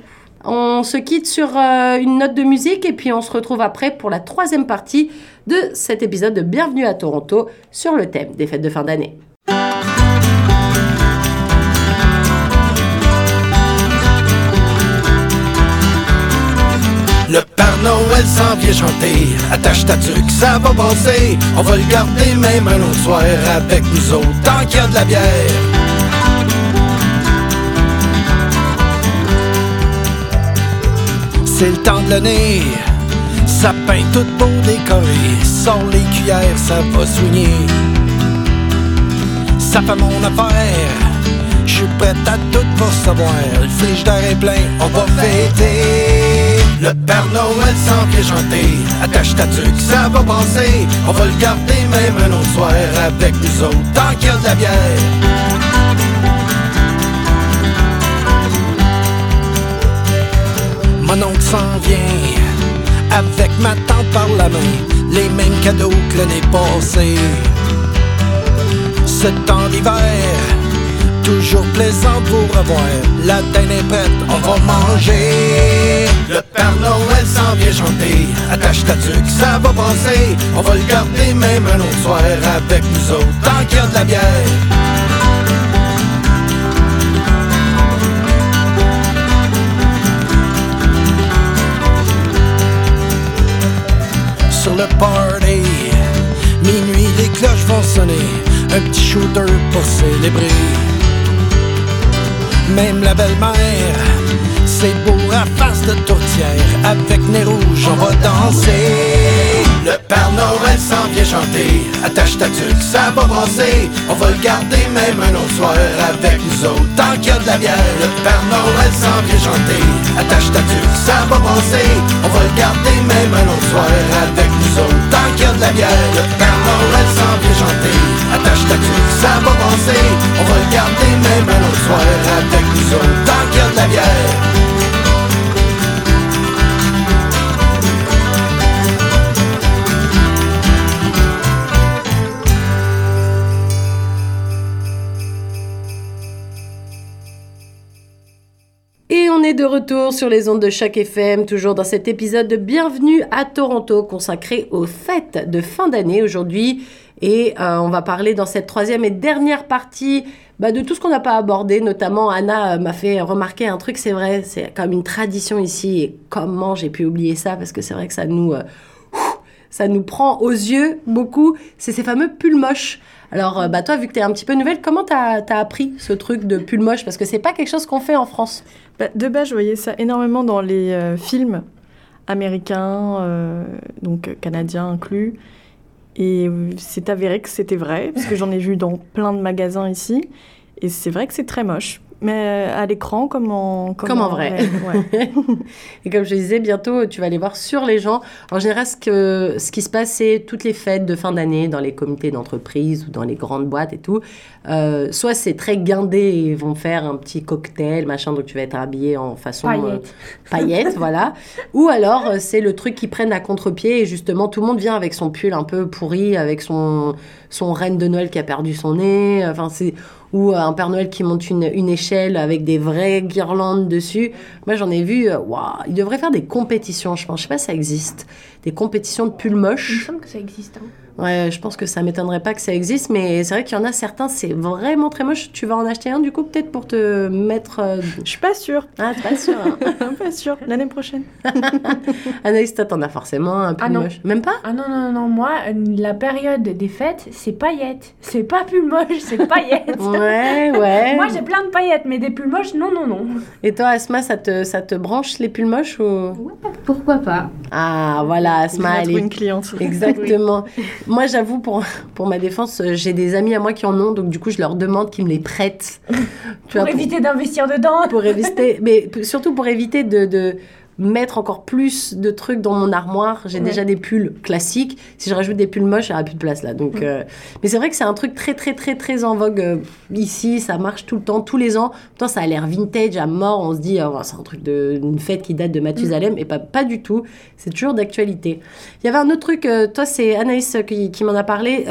On se quitte sur euh, une note de musique et puis on se retrouve après pour la troisième partie de cet épisode de Bienvenue à Toronto sur le thème des fêtes de fin d'année. Le Père Noël s'en vient chanter. Attache ta tuque, ça va passer. On va le garder même un autre soir avec nous autres, tant qu'il y a de la bière. C'est le temps de l'année. Sapin tout beau décoré. Sans les cuillères, ça va soigner. Ça fait mon affaire. Je suis prête à tout pour savoir. Le frigidaire est plein, on va fêter. Le Père Noël s'en vient chanter. Attache ta tuque, ça va passer. On va le garder même un autre soir avec nous autres, tant qu'il y a de la bière. Mon oncle s'en vient avec ma tante par la main, les mêmes cadeaux que l'année passée. Ce temps d'hiver, toujours plaisant pour avoir. La dinde est prête, on va manger. Le Père Noël s'en vient chanter. Attache ta tuque, ça va passer. On va le garder même un autre soir avec nous autres, tant qu'il y a de la bière. le party. Minuit, les cloches vont sonner, un petit shooter pour célébrer. Même la belle-mère, c'est beau à face de tourtière. Avec nez rouge, on va danser. Le Père Noël s'en vient chanter, attache ta tuque, ça va brasser. On va le garder même un autre soir avec nous autres, tant qu'il y a de la bière. Le Père Noël s'en vient chanter, attache ta tuque, ça va brasser. On va le garder même un autre soir avec nous autres, tant qu'il y a de la bière. Le Père Noël s'en vient chanter, attache ta tuque, ça va brasser. On va le garder même un autre soir avec nous autres, tant qu'il y a de la bière. Retour sur les ondes de chaque FM, toujours dans cet épisode de Bienvenue à Toronto consacré aux fêtes de fin d'année aujourd'hui. Et euh, on va parler dans cette troisième et dernière partie bah, de tout ce qu'on n'a pas abordé. Notamment, Anna euh, m'a fait remarquer un truc, c'est vrai, c'est comme une tradition ici. Et comment j'ai pu oublier ça? Parce que c'est vrai que ça nous, euh, ça nous prend aux yeux beaucoup. C'est ces fameux pulls moches. Alors, bah, toi, vu que tu es un petit peu nouvelle, comment t'as as appris ce truc de pull moche? Parce que c'est pas quelque chose qu'on fait en France. Bah, de base, je voyais ça énormément dans les euh, films américains, euh, donc euh, canadiens inclus. Et c'est avéré que c'était vrai, parce que j'en ai vu dans plein de magasins ici. Et c'est vrai que c'est très moche. Mais euh, à l'écran, comme en, Comme en vrai. ouais. Et comme je disais, bientôt, tu vas les voir sur les gens. En général, ce, que, ce qui se passe, c'est toutes les fêtes de fin d'année dans les comités d'entreprise ou dans les grandes boîtes et tout. Euh, soit c'est très guindé, ils vont faire un petit cocktail, machin, donc tu vas être habillé en façon euh, Paillettes. paillettes, voilà. Ou alors, euh, c'est le truc qui prennent à contre-pied et justement, tout le monde vient avec son pull un peu pourri, avec son, son reine de Noël qui a perdu son nez. Enfin, c'est ou un Père Noël qui monte une, échelle avec des vraies guirlandes dessus. Moi, j'en ai vu, euh, waouh, ils devraient faire des compétitions, je pense. Je sais pas si ça existe. Des compétitions de pulls Il me moches. semble que ça existe. hein. Ouais, je pense que ça m'étonnerait pas que ça existe, mais c'est vrai qu'il y en a certains, c'est vraiment très moche. Tu vas en acheter un, du coup, peut-être pour te mettre. euh, Je suis pas sûre. Ah, t'es pas sûr, hein pas sûre. L'année prochaine. Anaïs, toi, t'en as forcément un pull Ah non. moche. Même pas? Ah non, non, non, moi, euh, la période des fêtes, c'est paillettes. C'est pas pull moche, c'est paillettes. Ouais, ouais. Moi, j'ai plein de paillettes, mais des pulls moches, non, non, non. Et toi, Asma, ça te, ça te branche les pulls moches ou... Pourquoi pas Ah, voilà, Asma, elle est une cliente. Exactement. Moi, j'avoue, pour, pour ma défense, euh, j'ai des amis à moi qui en ont, donc du coup, je leur demande qu'ils me les prêtent. Pour vois, éviter d'investir dedans. pour éviter, mais surtout pour éviter de, de mettre encore plus de trucs dans mon armoire. J'ai Ouais. déjà des pulls classiques. Si je rajoute des pulls moches, il n'y aura plus de place là. Donc, euh, mais c'est vrai que c'est un truc très, très, très, très en vogue euh, ici. Ça marche tout le temps, tous les ans. Pourtant, ça a l'air vintage à mort. On se dit, oh, c'est un truc de- d'une fête qui date de Mathusalem. Et pas, pas du tout. C'est toujours d'actualité. Il y avait un autre truc, euh, toi, c'est Anaïs qui, qui m'en a parlé.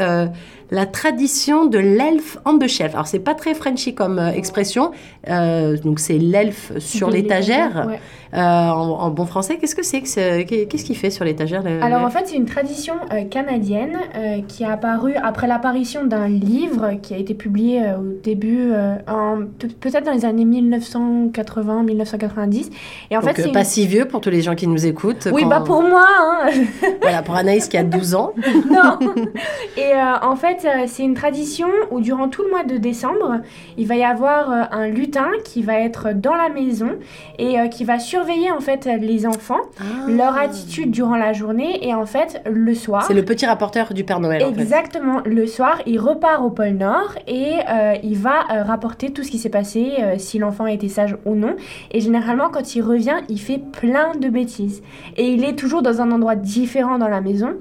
La tradition de l'elfe on the shelf. Alors, c'est pas très Frenchy comme euh, expression. Euh, donc, c'est l'elfe sur l'étagère. ouais. Euh, en, en bon français, qu'est-ce que c'est que c'est- Qu'est-ce qu'il fait sur l'étagère Alors en fait, c'est une tradition euh, canadienne qui a apparu après l'apparition d'un livre qui a été publié au début, peut-être dans les années 1980-1990. Et en Donc, fait, c'est pas une- si vieux pour tous les gens qui nous écoutent. Oui, quand- bah pour moi, hein. Voilà, pour Anaïs qui a 12 ans. non. Et en fait, euh, c'est une tradition où durant tout le mois de décembre, il va y avoir euh, un lutin qui va être dans la maison et euh, qui va surveiller en fait les enfants, leur attitude durant la journée et en fait le soir. C'est le petit rapporteur du Père Noël, en fait. Exactement. Le soir, il repart au pôle Nord et euh, il va rapporter tout ce qui s'est passé, euh, si l'enfant a été sage ou non. Et généralement, quand il revient, il fait plein de bêtises. Et il est toujours dans un endroit différent dans la maison.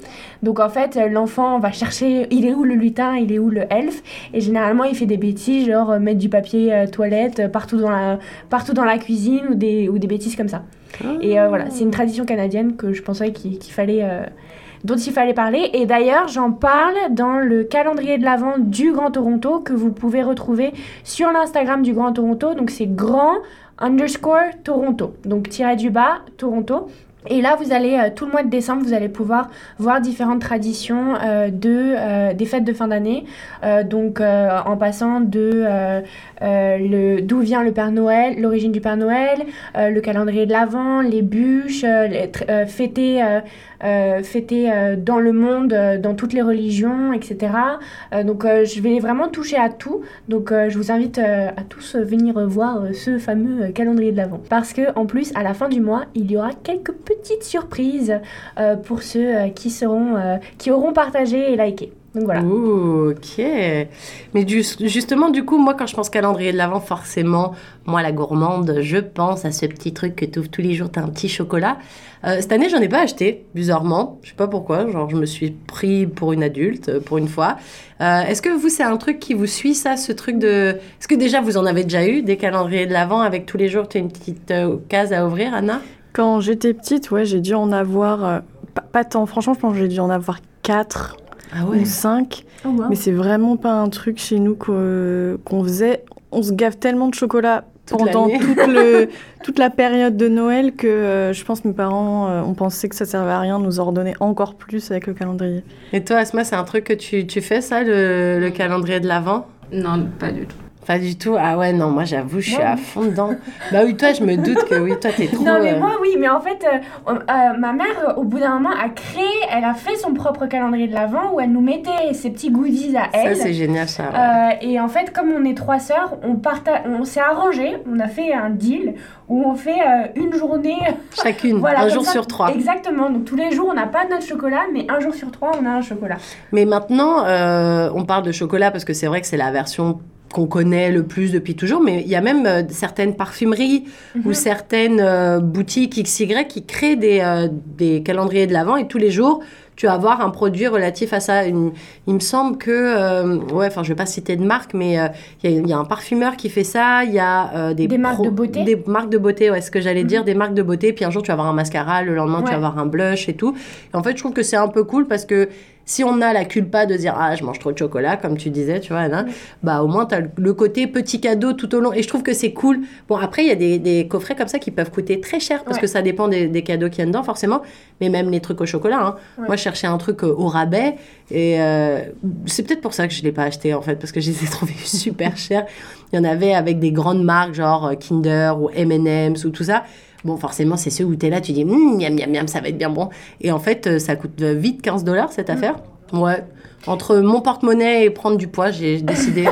Donc en fait, l'enfant va chercher, il est où le lutin, il est où le elfe? Et généralement, il fait des bêtises, genre euh, mettre du papier euh, toilette euh, partout dans la, partout dans la cuisine ou des, ou des bêtises comme ça. Et voilà, c'est une tradition canadienne que je pensais qu'il fallait, dont il fallait parler. Et d'ailleurs, j'en parle dans le calendrier de l'Avent du Grand Toronto que vous pouvez retrouver sur l'Instagram du Grand Toronto. Donc c'est grand underscore Toronto. Donc tiré du bas Toronto. Et là, vous allez, euh, tout le mois de décembre, vous allez pouvoir voir différentes traditions euh, de, euh, des fêtes de fin d'année. Euh, donc, euh, en passant de euh, d'où vient le Père Noël, l'origine du Père Noël, le calendrier de l'Avent, les bûches, les fêter euh, euh, dans le monde, euh, dans toutes les religions, etc. Euh, donc je vais vraiment toucher à tout. Donc je vous invite à tous venir voir ce fameux calendrier de l'Avent. Parce que en plus, à la fin du mois, il y aura quelques petites surprises pour ceux qui seront, qui auront partagé et liké. Donc voilà. Ouh, ok. Mais du- justement, du coup, moi, quand je pense calendrier de l'Avent, forcément, moi, la gourmande, je pense à ce petit truc que tu ouvres tous les jours, tu as un petit chocolat. Euh, cette année, j'en ai pas acheté, bizarrement. Je sais pas pourquoi. Genre, je me suis pris pour une adulte, euh, pour une fois. Euh, Est-ce que vous, c'est un truc qui vous suit, ça, ce truc de. Est-ce que déjà, vous en avez déjà eu des calendriers de l'Avent avec tous les jours, tu as une petite euh, case à ouvrir, Anna? Quand j'étais petite, ouais, j'ai dû en avoir. euh, pas, pas tant, franchement, je pense que j'ai dû en avoir 4 Ah ou 5. Mais c'est vraiment pas un truc chez nous qu'o- qu'on faisait. On se gave tellement de chocolat Toute pendant toute, le, toute la période de Noël que euh, je pense que mes parents euh, ont pensé que ça servait à rien de nous ordonner encore plus avec le calendrier. Et toi, Asma, c'est un truc que tu, tu fais, ça, le, le calendrier de l'Avent? Non, pas du tout. Pas du tout. Ah ouais, non, moi j'avoue, je suis à fond dedans. bah oui, toi, je me doute que oui, toi, t'es trop. Non mais euh, moi oui, mais en fait, euh, euh, ma mère au bout d'un moment a créé, elle a fait son propre calendrier de l'Avent où elle nous mettait ses petits goodies à Ça, elle. c'est génial, ça. ouais. Et en fait, comme on est trois sœurs, on, parta- on s'est arrangé, on a fait un deal où on fait une journée. Chacune, Voilà, un jour ça. sur trois. Exactement. Donc tous les jours, on n'a pas notre chocolat, mais un jour sur trois, on a un chocolat. Mais maintenant, on parle de chocolat parce que c'est vrai que c'est la version qu'on connaît le plus depuis toujours, mais il y a même euh, certaines parfumeries ou Mhm. certaines euh, boutiques XY qui créent des, euh, des calendriers de l'Avent et tous les jours, tu vas avoir un produit relatif à ça. Une- il me semble que, ouais, enfin, je vais pas citer de marque, mais il y, a- il y a un parfumeur qui fait ça. Il y a des, Des marques de beauté Des marques de beauté, ouais, ce que j'allais Mhm. dire, des marques de beauté. Puis un jour, tu vas avoir un mascara, le lendemain, tu vas avoir un blush et tout. Et en fait, je trouve que c'est un peu cool parce que si on a la culpa de dire ah je mange trop de chocolat comme tu disais tu vois Anna bah au moins tu as le côté petit cadeau tout au long et je trouve que c'est cool bon après il y a des, des coffrets comme ça qui peuvent coûter très cher parce Ouais. que ça dépend des, des cadeaux qu'il y a dedans forcément mais même les trucs au chocolat hein. Ouais. moi je cherchais un truc euh, au rabais et euh, c'est peut-être pour ça que je l'ai pas acheté en fait parce que je les ai trouvés super chers il y en avait avec des grandes marques genre euh, Kinder ou M&M's ou tout ça Bon, forcément, c'est ceux où tu es là, tu dis, Hum, miam, miam, miam, ça va être bien bon. Et en fait, euh, ça coûte euh, vite 15 dollars cette affaire. Ouais. Entre mon porte-monnaie et prendre du poids, j'ai décidé,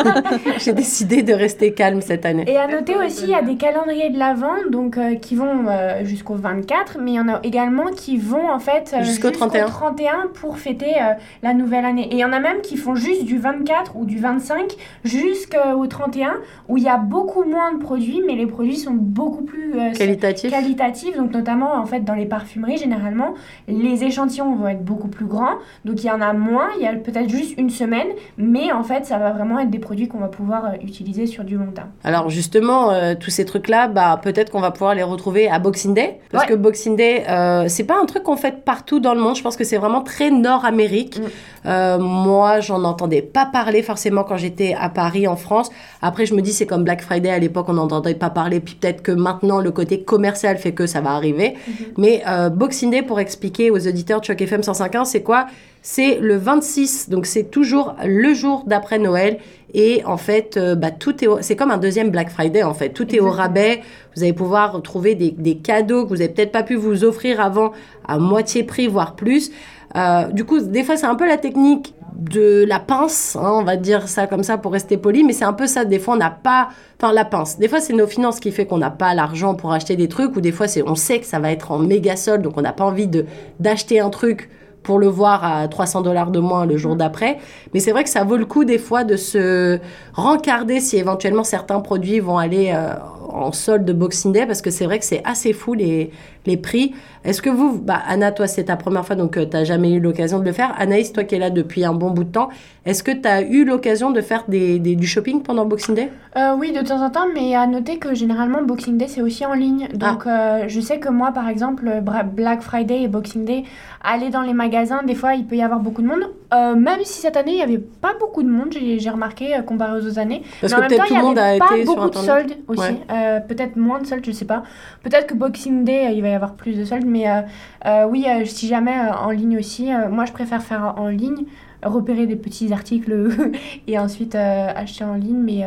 j'ai décidé de rester calme cette année. Et à noter aussi, il y a des calendriers de l'Avent donc euh, qui vont euh, jusqu'au 24, mais il y en a également qui vont en fait euh, Jusqu'au 31. 31 pour fêter euh, la nouvelle année. Et il y en a même qui font juste du 24 ou du 25 jusqu'au 31 où il y a beaucoup moins de produits, mais les produits sont beaucoup plus euh, Qualitatif. qualitatifs. Donc notamment en fait dans les parfumeries généralement, les échantillons vont être beaucoup plus grands, donc il y en a moins. Il y a peut-être juste une semaine, mais en fait ça va vraiment être des produits qu'on va pouvoir euh, utiliser sur du long terme. Alors justement, euh, tous ces trucs-là, bah, peut-être qu'on va pouvoir les retrouver à Boxing Day. Parce Ouais. que Boxing Day, euh, c'est pas un truc qu'on fait partout dans le monde. Je pense que c'est vraiment très nord-amérique. Mm. Euh, moi, j'en entendais pas parler forcément quand j'étais à Paris, en France. Après, je me dis, c'est comme Black Friday. À l'époque, on n'entendait pas parler. Puis peut-être que maintenant, le côté commercial fait que ça va arriver. Mais euh, Boxing Day, pour expliquer aux auditeurs de Choc FM 105.1, c'est quoi? C'est le 26. Donc, c'est toujours le jour d'après Noël. Et en fait, euh, bah, tout est au- c'est comme un deuxième Black Friday en fait. Tout est au rabais. Vous allez pouvoir trouver des, des cadeaux que vous avez peut-être pas pu vous offrir avant à moitié prix, voire plus. Euh, du coup, des fois, c'est un peu la technique de la pince, hein, on va dire ça comme ça pour rester poli, mais c'est un peu ça. Des fois, on n'a pas, enfin, la pince. Des fois, c'est nos finances qui fait qu'on n'a pas l'argent pour acheter des trucs, ou des fois, c'est, on sait que ça va être en méga solde, donc on n'a pas envie de d'acheter un truc pour le voir à 300 dollars de moins le jour d'après. Mais c'est vrai que ça vaut le coup des fois de se rencarder si éventuellement certains produits vont aller euh, en solde de Boxing Day parce que c'est vrai que c'est assez fou les, les prix. Est-ce que vous, bah, Anna, toi c'est ta première fois donc tu n'as jamais eu l'occasion de le faire. Anaïs, toi qui es là depuis un bon bout de temps, est-ce que tu as eu l'occasion de faire des, des- du shopping pendant Boxing Day? Euh, oui, de temps en temps, mais à noter que généralement Boxing Day c'est aussi en ligne. Donc euh, je sais que moi par exemple, Bra- Black Friday et Boxing Day, aller dans les magasins, des fois il peut y avoir beaucoup de monde. Euh, même si cette année il n'y avait pas beaucoup de monde, j'ai remarqué euh, comparé aux autres années. Parce Mais que peut-être tout le monde a avait pas été sur beaucoup de soldes aussi. Ouais. Euh, peut-être moins de soldes, je sais pas. Peut-être que Boxing Day euh, il va avoir plus de soldes, mais euh, euh, oui, euh, si jamais en ligne aussi, moi je préfère faire en ligne repérer des petits articles et ensuite acheter en ligne mais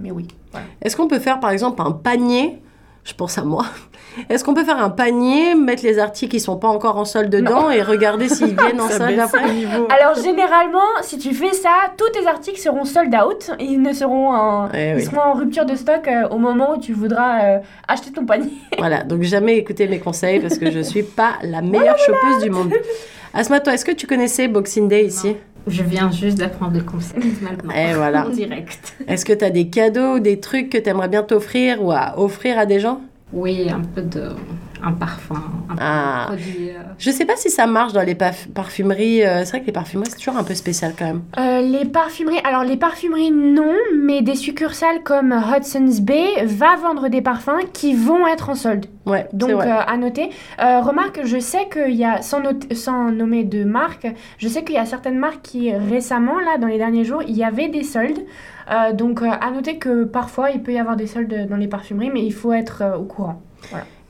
mais oui. Est-ce qu'on peut faire par exemple un panier je pense à moi. Est-ce qu'on peut faire un panier, mettre les articles qui sont pas encore en solde dedans et regarder s'ils viennent en solde après. Alors généralement, si tu fais ça, tous tes articles seront sold out. Ils ne seront en, Eh ils oui. seront en rupture de stock euh, au moment où tu voudras euh, acheter ton panier. Voilà, donc jamais écouter mes conseils parce que je suis pas la meilleure chopeuse du monde. Asma, toi, est-ce que tu connaissais Boxing Day ici? Je viens juste d'apprendre le concept maintenant. Et voilà. En direct. Est-ce que tu as des cadeaux, des trucs que tu aimerais bien t'offrir ou à offrir à des gens? Oui, un peu de. Un parfum, un Ah. produit. euh, Je sais pas si ça marche dans les parfumeries. euh, c'est vrai que les parfumeries, c'est toujours un peu spécial quand même. Euh, les parfumeries, alors les parfumeries non, mais des succursales comme Hudson's Bay va vendre des parfums qui vont être en solde. Ouais, Donc vrai. euh, à noter. Euh, remarque, je sais qu'il y a, sans, nommer de marque, je sais qu'il y a certaines marques qui récemment, là, dans les derniers jours, il y avait des soldes. Euh, donc euh, à noter que parfois il peut y avoir des soldes dans les parfumeries, mais il faut être euh, au courant.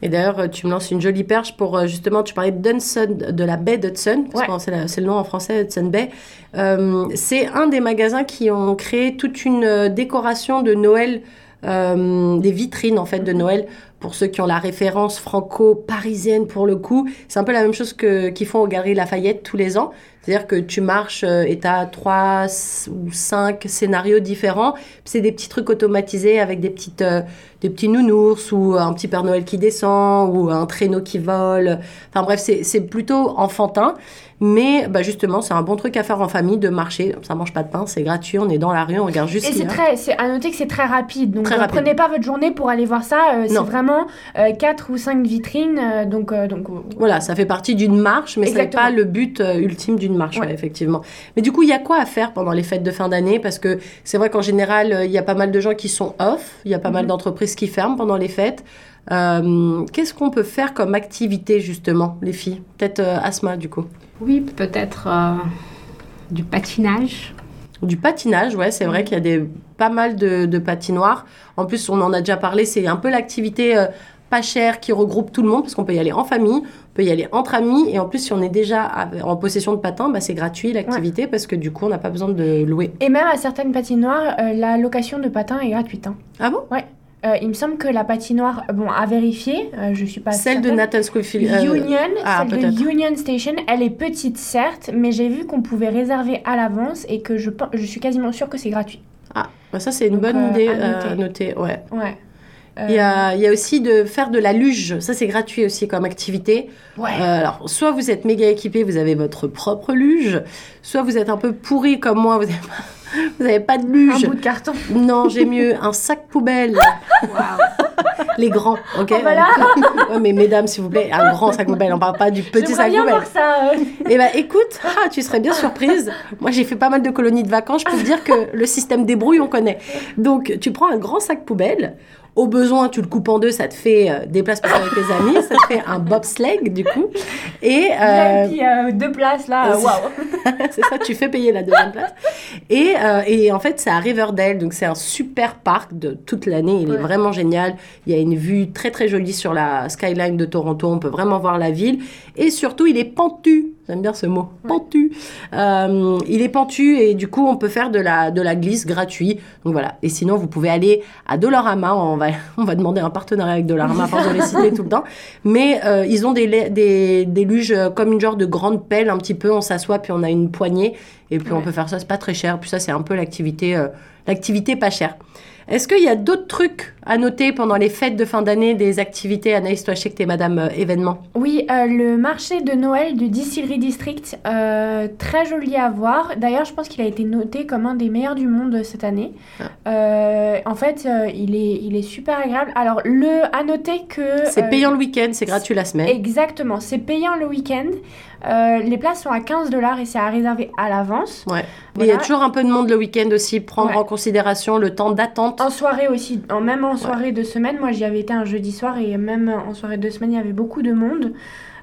Et d'ailleurs, tu me lances une jolie perche pour euh, justement, tu parlais d'Hudson, de la baie d'Hudson, parce Ouais. que c'est le nom en français, Hudson Bay. Euh, c'est un des magasins qui ont créé toute une euh, décoration de Noël, euh, des vitrines en fait de Noël. Pour ceux qui ont la référence franco-parisienne pour le coup, c'est un peu la même chose que qu'ils font aux Galeries Lafayette tous les ans. C'est-à-dire que tu marches euh, et tu as trois ou cinq scénarios différents. C'est des petits trucs automatisés avec des, petites, euh, des petits nounours ou un petit Père Noël qui descend ou un traîneau qui vole. Enfin bref, c'est plutôt enfantin. Mais bah, justement, c'est un bon truc à faire en famille de marcher. Ça mange pas de pain, c'est gratuit, on est dans la rue, on regarde juste Et c'est très, à noter que c'est très rapide. Donc Très rapide. prenez pas votre journée pour aller voir ça. euh, c'est vraiment euh, quatre ou cinq vitrines. euh, donc donc Voilà, ça fait partie d'une marche, mais ce n'est pas le but ultime d'une marche, Ouais. ouais, effectivement. Mais du coup, il y a quoi à faire pendant les fêtes de fin d'année? Parce que c'est vrai qu'en général, euh, il y a pas mal de gens qui sont off, il y a pas mal Mhm. d'entreprises qui ferment pendant les fêtes. Euh, Qu'est-ce qu'on peut faire comme activité, justement, les filles? Peut-être euh, Asma, du coup. Oui, peut-être euh, du patinage. Du patinage, ouais, c'est vrai qu'il y a des, pas mal de, de patinoires. En plus, on en a déjà parlé, c'est un peu l'activité pas chère qui regroupe tout le monde parce qu'on peut y aller en famille, on peut y aller entre amis et en plus, si on est déjà en possession de patins, bah, c'est gratuit l'activité parce que du coup, on n'a pas besoin de louer. Et même à certaines patinoires, euh, la location de patins est gratuite. hein. Ah bon? Euh, il me semble que la patinoire, bon, à vérifier, euh, je suis pas Celle de. Nathan Schofield. euh, Union, ah, celle peut-être. de Union Station, elle est petite certes, mais j'ai vu qu'on pouvait réserver à l'avance et que je, je suis quasiment sûre que c'est gratuit. Ah, bah ça, c'est une Donc, bonne idée à noter. à noter, ouais. Ouais. Il y, a, il y a aussi de faire de la luge. Ça, c'est gratuit aussi comme activité. Ouais. Euh, alors, soit vous êtes méga équipé, vous avez votre propre luge, soit vous êtes un peu pourri comme moi, vous n'avez pas, vous avez pas de un luge. bout de carton. Non, j'ai mieux un sac poubelle. Les grands, ok? Oh, voilà. Ouais, mais mesdames, s'il vous plaît, un grand sac poubelle. On parle pas du petit sac bien poubelle. voir ça. euh. Eh ben, écoute, ah, tu serais bien surprise. Moi, j'ai fait pas mal de colonies de vacances. Je peux te dire que le système débrouille, on connaît. Donc, tu prends un grand sac poubelle. Au besoin, tu le coupes en deux, ça te fait euh, des places pour avec tes amis. Ça te fait un bobsleigh, du coup. Et, euh, puis euh, deux places là, waouh. c'est ça, tu fais payer la deuxième place. Et, euh, et en fait, c'est à Riverdale, donc c'est un super parc de toute l'année. Il est vraiment génial. Il y a une vue très très jolie sur la skyline de Toronto. On peut vraiment voir la ville. Et surtout, il est pentu. J'aime bien ce mot, pentu. Euh, il est pentu et du coup, on peut faire de la, de la glisse gratuit. Donc voilà. Et sinon, vous pouvez aller à Dollarama. On va, on va demander un partenariat avec Dollarama, force de les citer tout le temps. Mais euh, ils ont des, des, des luges euh, comme une genre de grande pelle, un petit peu. On s'assoit, puis on a une poignée. Et puis on peut faire ça, c'est pas très cher. Puis ça, c'est un peu l'activité euh, l'activité pas chère. Est-ce qu'il y a d'autres trucs à noter pendant les fêtes de fin d'année, des activités Anaïs, toi, je sais que t'es madame euh, événement. Oui, euh, le marché de Noël du Distillery District, euh, très joli à voir. D'ailleurs, je pense qu'il a été noté comme un des meilleurs du monde cette année. Ah. En fait, il, est, il est super agréable. Alors, le, à noter que... C'est payant le week-end, c'est gratuit la semaine. Exactement, c'est payant le week-end. Euh, les places sont à 15 dollars et c'est à réserver à l'avance. Ouais. Mais il y a toujours un peu de monde le week-end aussi, prendre Ouais. en considération le temps d'attente. En soirée aussi, en, même en soirée de semaine, moi j'y avais été un jeudi soir et même en soirée de semaine il y avait beaucoup de monde.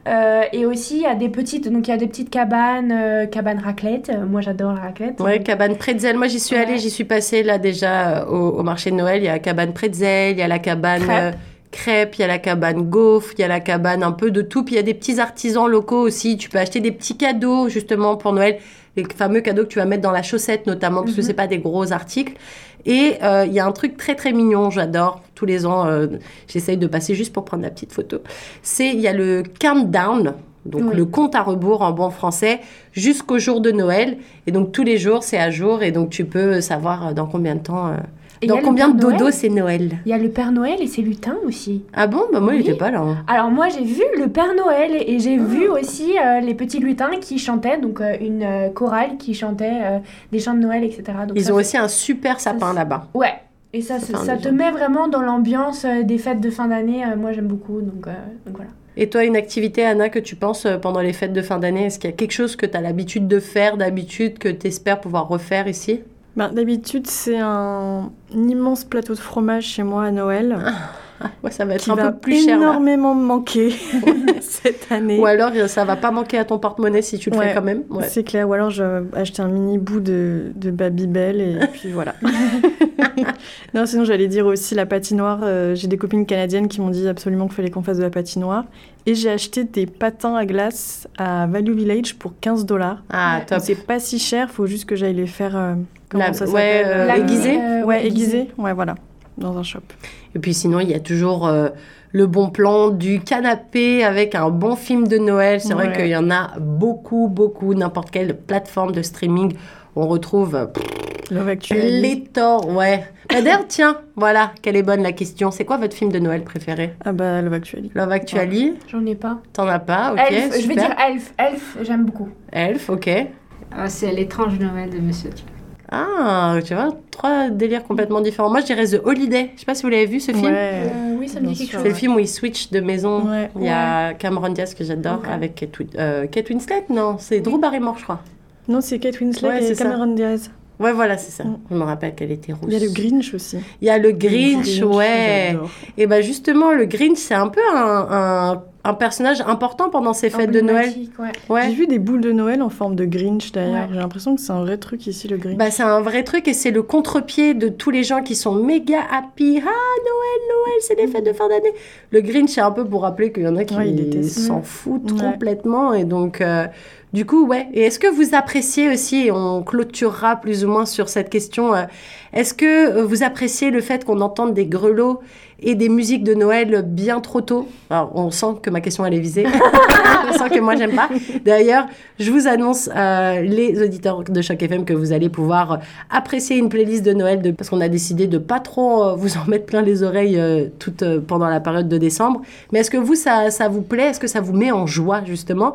Euh, et aussi il y a des petites, donc il y a des petites cabanes, euh, cabanes raclette. Euh, moi j'adore la raclette. Ouais, cabane Pretzel. Moi, j'y suis allée, Ouais. j'y suis passée là déjà au, au marché de Noël. Il y a la cabane Pretzel, il y a la cabane. Crêpes, il y a la cabane gaufre, il y a la cabane un peu de tout. Puis il y a des petits artisans locaux aussi. Tu peux acheter des petits cadeaux justement pour Noël. Les fameux cadeaux que tu vas mettre dans la chaussette notamment, parce que Mhm. c'est pas des gros articles. Et euh, il y a un truc très très mignon, j'adore. Tous les ans, euh, j'essaye de passer juste pour prendre la petite photo. C'est il y a le countdown, donc Oui. le compte à rebours en bon français, jusqu'au jour de Noël. Et donc tous les jours, c'est à jour, et donc tu peux savoir euh, dans combien de temps, euh, Et dans combien de dodo c'est Noël. Il y a le Père Noël et ses lutins aussi. Ah bon Bah moi, il était pas là. hein. Alors moi j'ai vu le Père Noël et j'ai Ah. vu aussi euh, les petits lutins qui chantaient, donc euh, une euh, chorale qui chantait euh, des chants de Noël, etc. Donc Ils ça, ont aussi un super sapin c'est- là-bas. Ouais. Et ça, déjà. te met vraiment dans l'ambiance euh, des fêtes de fin d'année. Euh, moi j'aime beaucoup, donc, euh, donc voilà. Et toi, une activité, Anna, que tu penses euh, pendant les fêtes de fin d'année Est-ce qu'il y a quelque chose que tu as l'habitude de faire, d'habitude, que tu espères pouvoir refaire ici? Ben, D'habitude, c'est un immense plateau de fromage chez moi à Noël. Ah, ouais, ça va être un va peu plus cher. énormément me manquer cette année. Ou alors, euh, ça va pas manquer à ton porte-monnaie si tu le Ouais. fais quand même. Ouais. C'est clair, ou alors je vais acheter un mini bout de, de Babybel et puis voilà. non, sinon j'allais dire aussi la patinoire. euh, j'ai des copines canadiennes qui m'ont dit absolument qu'il fallait qu'on fasse de la patinoire. Et j'ai acheté des patins à glace à Value Village pour 15 dollars. Ah, top. C'est pas si cher, faut juste que j'aille les faire. euh, comment La- ça ouais, s'appelle euh, La- aiguisé euh, Ouais, aiguisé. Ouais, voilà. Dans un shop. Et puis sinon, il y a toujours euh, le bon plan du canapé avec un bon film de Noël. C'est vrai Ouais. qu'il y en a beaucoup, beaucoup. N'importe quelle plateforme de streaming, on retrouve pff, Love Actually. pléthore. Ouais. Bah, D'ailleurs, tiens, voilà, quelle est bonne la question. C'est quoi votre film de Noël préféré? Ah bah, Love Actually. Love Actually J'en ai pas. T'en as pas Ok, Elf, je vais dire Elf. Elf, j'aime beaucoup. Elf, ok. Ah, c'est l'étrange Noël de Monsieur. Ah, tu vois, trois délires complètement différents. Moi, je dirais The Holiday. Je sais pas si vous l'avez vu, ce film. Ouais. Euh, oui, ça me Bien dit quelque sûr. C'est le chose. film où il switch de maison. Ouais. Il y a Cameron Diaz que j'adore avec Kate, Win- euh, Kate Winslet. Non, c'est Drew Barrymore, je crois. Non, c'est Kate Winslet Ouais, c'est et ça. Cameron Diaz. Ouais, voilà, c'est ça. Mm. Je me rappelle qu'elle était rousse. Il y a le Grinch aussi. Il y a le Grinch, ouais. Et ben justement, le Grinch, c'est un peu un, un, un personnage important pendant ces fêtes de Noël. Emblématique, ouais. Ouais. J'ai vu des boules de Noël en forme de Grinch d'ailleurs. Ouais. J'ai l'impression que c'est un vrai truc ici, le Grinch. Bah, c'est un vrai truc et c'est le contre-pied de tous les gens qui sont méga happy. Ah, Noël, Noël, c'est les fêtes de fin d'année. Le Grinch, c'est un peu pour rappeler qu'il y en a qui s'en foutent Ouais. complètement. Et donc, euh, du coup, ouais. Et est-ce que vous appréciez aussi, et on clôturera plus ou moins sur cette question, euh, est-ce que euh, vous appréciez le fait qu'on entende des grelots et des musiques de Noël bien trop tôt Alors, on sent que ma question, elle est visée. on sent que moi, j'aime pas. D'ailleurs, je vous annonce, euh, les auditeurs de Choc FM, que vous allez pouvoir apprécier une playlist de Noël de, parce qu'on a décidé de pas trop euh, vous en mettre plein les oreilles euh, toute, euh, pendant la période de décembre. Mais est-ce que vous, ça, ça vous plaît? Est-ce que ça vous met en joie, justement?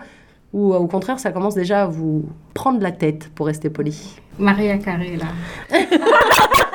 Ou euh, au contraire, ça commence déjà à vous prendre la tête, pour rester poli? Maria Carré, là.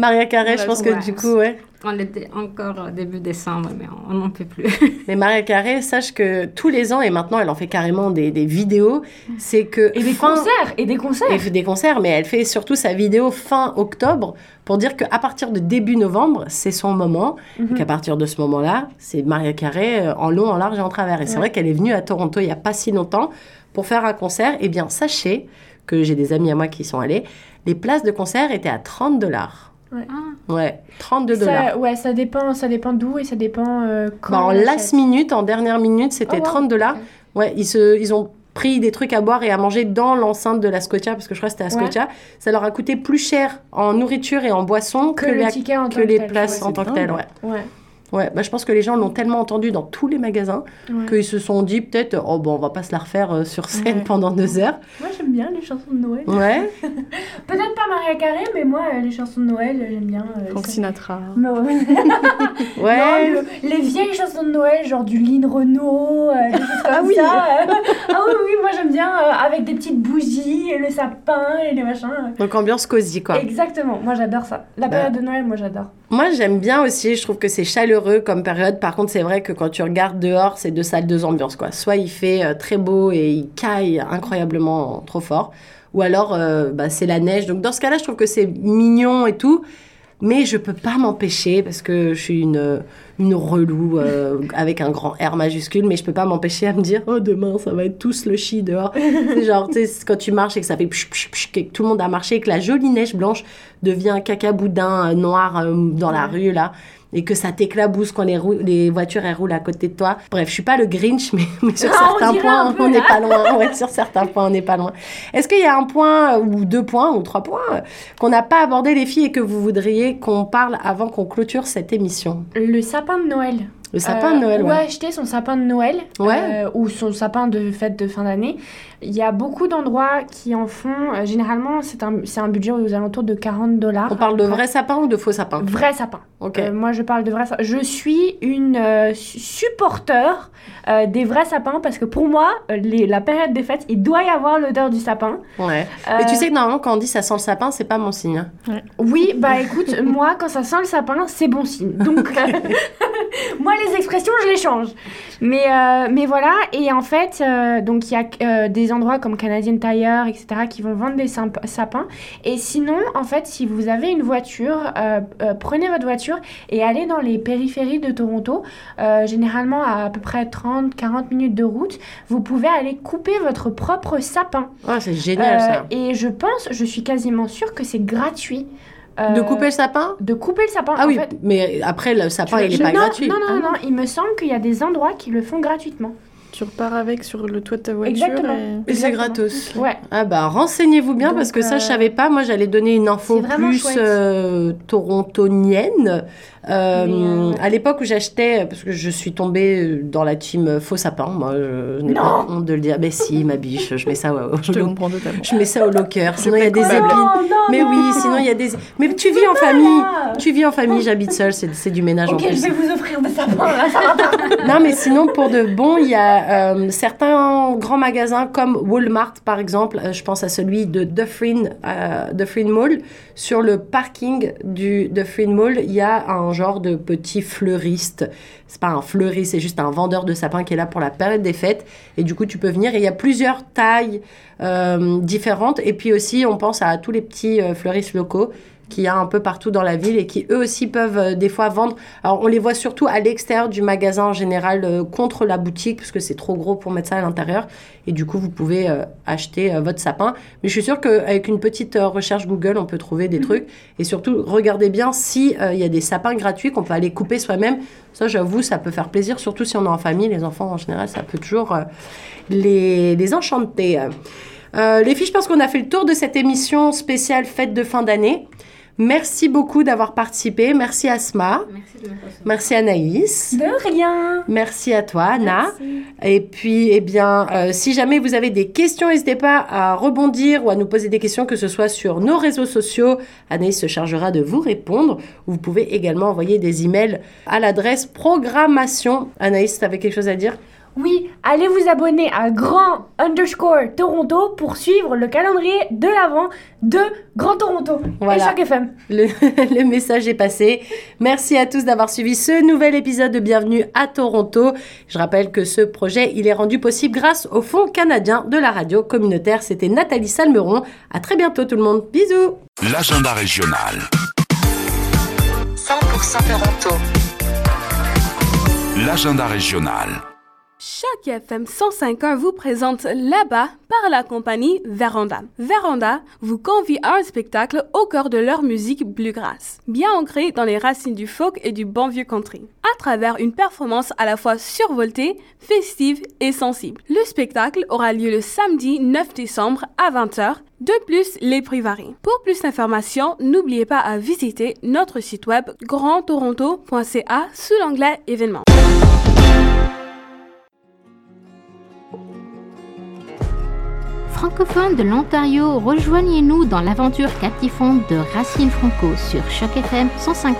Maria Carré, je pense que du coup, ouais. On était encore au début décembre, mais on n'en peut plus. Mais Maria Carré, sache que tous les ans, et maintenant elle en fait carrément des, des vidéos, c'est que. Et des fin- concerts, et des concerts. Fait des concerts, mais elle fait surtout sa vidéo fin octobre pour dire qu'à partir de début novembre, c'est son moment. Et qu'à partir de ce moment-là, c'est Maria Carré euh, en long, en large et en travers. Et c'est vrai qu'elle est venue à Toronto il n'y a pas si longtemps pour faire un concert. Eh bien, sachez que j'ai des amis à moi qui y sont allés. Les places de concert étaient à 30 dollars. Ah. Ouais, 32 dollars. Ça, ouais, ça dépend, ça dépend d'où et ça dépend euh, quand. Bah, en on last minute, en dernière minute, c'était Oh, wow. 30 dollars. Ouais, ils, se, ils ont pris des trucs à boire et à manger dans l'enceinte de la Scotia, parce que je crois que c'était à Ouais. Scotia. Ça leur a coûté plus cher en nourriture et en boisson que, que, le la- ticket en que les places ouais. en tant que telles. Ouais. Ouais. Bah, je pense que les gens l'ont tellement entendu dans tous les magasins Ouais. qu'ils se sont dit peut-être, oh bon, on va pas se la refaire euh, sur scène Ouais. pendant deux heures. Moi j'aime bien les chansons de Noël. Ouais, Peut-être pas Maria Carré, mais moi euh, les chansons de Noël, euh, j'aime bien. euh, Frank Sinatra. Non, ouais. non, le- les vieilles chansons de Noël, genre du Lynn Renault, euh, des choses comme Ah oui. ça. euh. ah oui, oui, moi j'aime bien euh, avec des petites bougies, et le sapin et les machins. euh. Donc ambiance cosy, quoi. Exactement, moi j'adore ça. La Bah. période de Noël, moi j'adore. Moi, j'aime bien aussi. Je trouve que c'est chaleureux comme période. Par contre, c'est vrai que quand tu regardes dehors, c'est deux salles, deux ambiances. Quoi. Soit il fait euh, très beau et il caille incroyablement trop fort, ou alors euh, bah, c'est la neige. Donc dans ce cas-là, je trouve que c'est mignon et tout. Mais je peux pas m'empêcher parce que je suis une, une relou euh, avec un grand R majuscule, mais je peux pas m'empêcher à me dire oh demain ça va être tout slushy dehors. c'est genre tu sais quand tu marches et que ça fait psh, psh, psh, et que tout le monde a marché et que la jolie neige blanche devient un caca boudin noir euh, dans la rue là. Et que ça t'éclabousse quand les, les voitures elles roulent à côté de toi. Bref, je suis pas le Grinch, mais, mais sur certains points, on n'est pas loin. Sur certains points, on n'est pas loin. Est-ce qu'il y a un point euh, ou deux points ou trois points euh, qu'on n'a pas abordé les filles et que vous voudriez qu'on parle avant qu'on clôture cette émission? Le sapin de Noël. Le sapin de Euh, Noël, ouais. acheter son sapin de Noël Ouais. euh, ou son sapin de fête de fin d'année. Il y a beaucoup d'endroits qui en font. euh, généralement, c'est un, c'est un budget aux alentours de 40 dollars. On parle de vrai sapin ou de faux sapin? Vrai sapin. Ok. Euh, moi, je parle de vrai sapin. Je suis une euh, su- supporteur euh, des vrais sapins parce que pour moi, les- la période des fêtes, il doit y avoir l'odeur du sapin. Ouais. Euh, Mais tu sais que normalement, quand on dit ça sent le sapin, c'est pas mon signe. hein. Oui, bah écoute, moi, quand ça sent le sapin, c'est bon signe. Donc, moi, les expressions, je les change. Mais, euh, mais voilà, et en fait, euh, donc il y a euh, des endroits comme Canadian Tire, etc., qui vont vendre des sap- sapins. Et sinon, en fait, si vous avez une voiture, prenez votre voiture et allez dans les périphéries de Toronto, généralement à à peu près 30-40 minutes de route, vous pouvez aller couper votre propre sapin. Ouais, c'est génial ça. Et je pense, je suis quasiment sûre que c'est gratuit. De Euh, couper le sapin de couper le sapin. Ah en oui, fait. mais après, le sapin, il est je- pas non, gratuit. Non, non, Ah non, il me semble qu'il y a des endroits qui le font gratuitement. Tu repars avec sur le toit de ta voiture. Exactement. et- Et c'est gratos. Ouais. Ah bah renseignez-vous bien Donc, parce que ça je euh, savais pas. Moi j'allais donner une info plus euh, torontonienne. Euh, euh, À l'époque où j'achetais, parce que je suis tombée dans la team euh, faux sapin, moi je n'ai pas honte de le dire. Mais si ma biche, je mets ça au, Je te comprends totalement. je mets ça au locker. Sinon il y a des épines. Non, non, Mais oui, non. sinon il y a des. Mais tu vis en famille. Tu vis en famille. J'habite seule. C'est c'est du ménage en Ok, plus. je vais vous offrir des sapins là. Non, mais sinon, pour de bon, il y a euh, certains grands magasins comme Walmart, par exemple. Euh, je pense à celui de Dufferin, euh, Dufferin Mall. Sur le parking du Dufferin Mall, il y a un genre de petit fleuriste. C'est pas un fleuriste, c'est juste un vendeur de sapins qui est là pour la période des fêtes. Et du coup, tu peux venir. Et il y a plusieurs tailles euh, différentes. Et puis aussi, on pense à tous les petits euh, fleuristes locaux qu'il y a un peu partout dans la ville et qui eux aussi peuvent euh, des fois vendre. Alors on les voit surtout à l'extérieur du magasin en général euh, contre la boutique parce que c'est trop gros pour mettre ça à l'intérieur et du coup vous pouvez euh, acheter votre sapin. Mais je suis sûre qu'avec une petite recherche Google on peut trouver des trucs et surtout regardez bien si il y a des sapins gratuits qu'on peut aller couper soi-même. Ça j'avoue ça peut faire plaisir surtout si on est en famille les enfants en général ça peut toujours les, les enchanter. Les filles, je pense qu'on a fait le tour de cette émission spéciale fête de fin d'année. Merci beaucoup d'avoir participé. Merci Asma. Merci de. Merci Anaïs. De rien. Merci à toi, Anna. Et puis, eh bien, euh, si jamais vous avez des questions, n'hésitez pas à rebondir ou à nous poser des questions, que ce soit sur nos réseaux sociaux. Anaïs se chargera de vous répondre. Vous pouvez également envoyer des emails à l'adresse programmation. Anaïs, tu avais quelque chose à dire? Oui, allez vous abonner à Grand underscore Toronto pour suivre le calendrier de l'avant de Grand Toronto Voilà. et Choc FM. Le, le message est passé. Merci à tous d'avoir suivi ce nouvel épisode de Bienvenue à Toronto. Je rappelle que ce projet, il est rendu possible grâce au Fonds canadien de la radio communautaire. C'était Nathalie Salmeron. À très bientôt tout le monde. Bisous. L'agenda régional. 100% Toronto. L'agenda régional. Chaque FM 105.1 vous présente là-bas par la compagnie Veranda. Veranda vous convie à un spectacle au cœur de leur musique bluegrass, bien ancrée dans les racines du folk et du bon vieux country, à travers une performance à la fois survoltée, festive et sensible. Le spectacle aura lieu le samedi 9 décembre à 20h. De plus, les prix varient. Pour plus d'informations, n'oubliez pas à visiter notre site web grandtoronto.ca sous l'onglet événements. Francophones de l'Ontario, rejoignez-nous dans l'aventure captivante de Racines Franco sur Choc FM 105.1.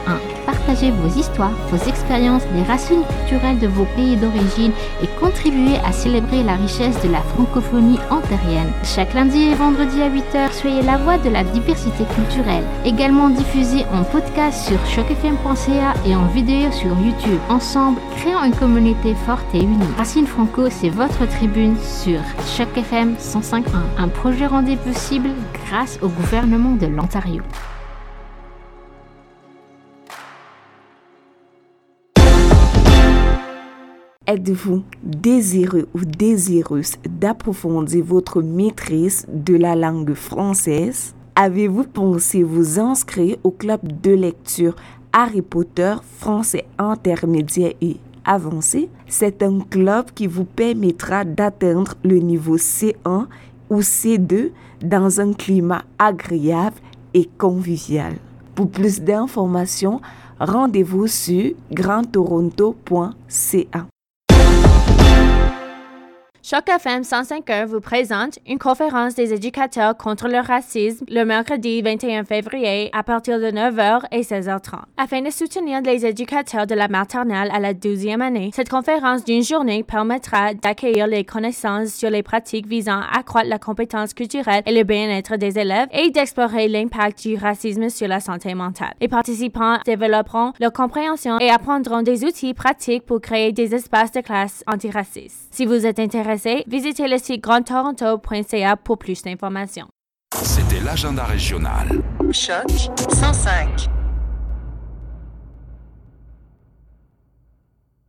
Partagez vos histoires, vos expériences, les racines culturelles de vos pays d'origine et contribuez à célébrer la richesse de la francophonie ontarienne. Chaque lundi et vendredi à 8h, soyez la voix de la diversité culturelle. Également diffusé en podcast sur chocfm.ca et en vidéo sur YouTube. Ensemble, créons une communauté forte et unie. Racine Franco, c'est votre tribune sur Choc FM 105.1. Un projet rendu possible grâce au gouvernement de l'Ontario. Êtes-vous désireux ou désireuse d'approfondir votre maîtrise de la langue française? Avez-vous pensé vous inscrire au club de lecture Harry Potter français intermédiaire et avancé, c'est un club qui vous permettra d'atteindre le niveau C1 ou C2 dans un climat agréable et convivial. Pour plus d'informations, rendez-vous sur grandtoronto.ca. Choc FM 105.1 vous présente une conférence des éducateurs contre le racisme le mercredi 21 février à partir de 9h et 16h30. Afin de soutenir les éducateurs de la maternelle à la 12e année, cette conférence d'une journée permettra d'accueillir les connaissances sur les pratiques visant à accroître la compétence culturelle et le bien-être des élèves et d'explorer l'impact du racisme sur la santé mentale. Les participants développeront leur compréhension et apprendront des outils pratiques pour créer des espaces de classe antiracistes. Si vous êtes intéressé, visitez le site grandtoronto.ca pour plus d'informations. C'était l'agenda régional. Choc 105.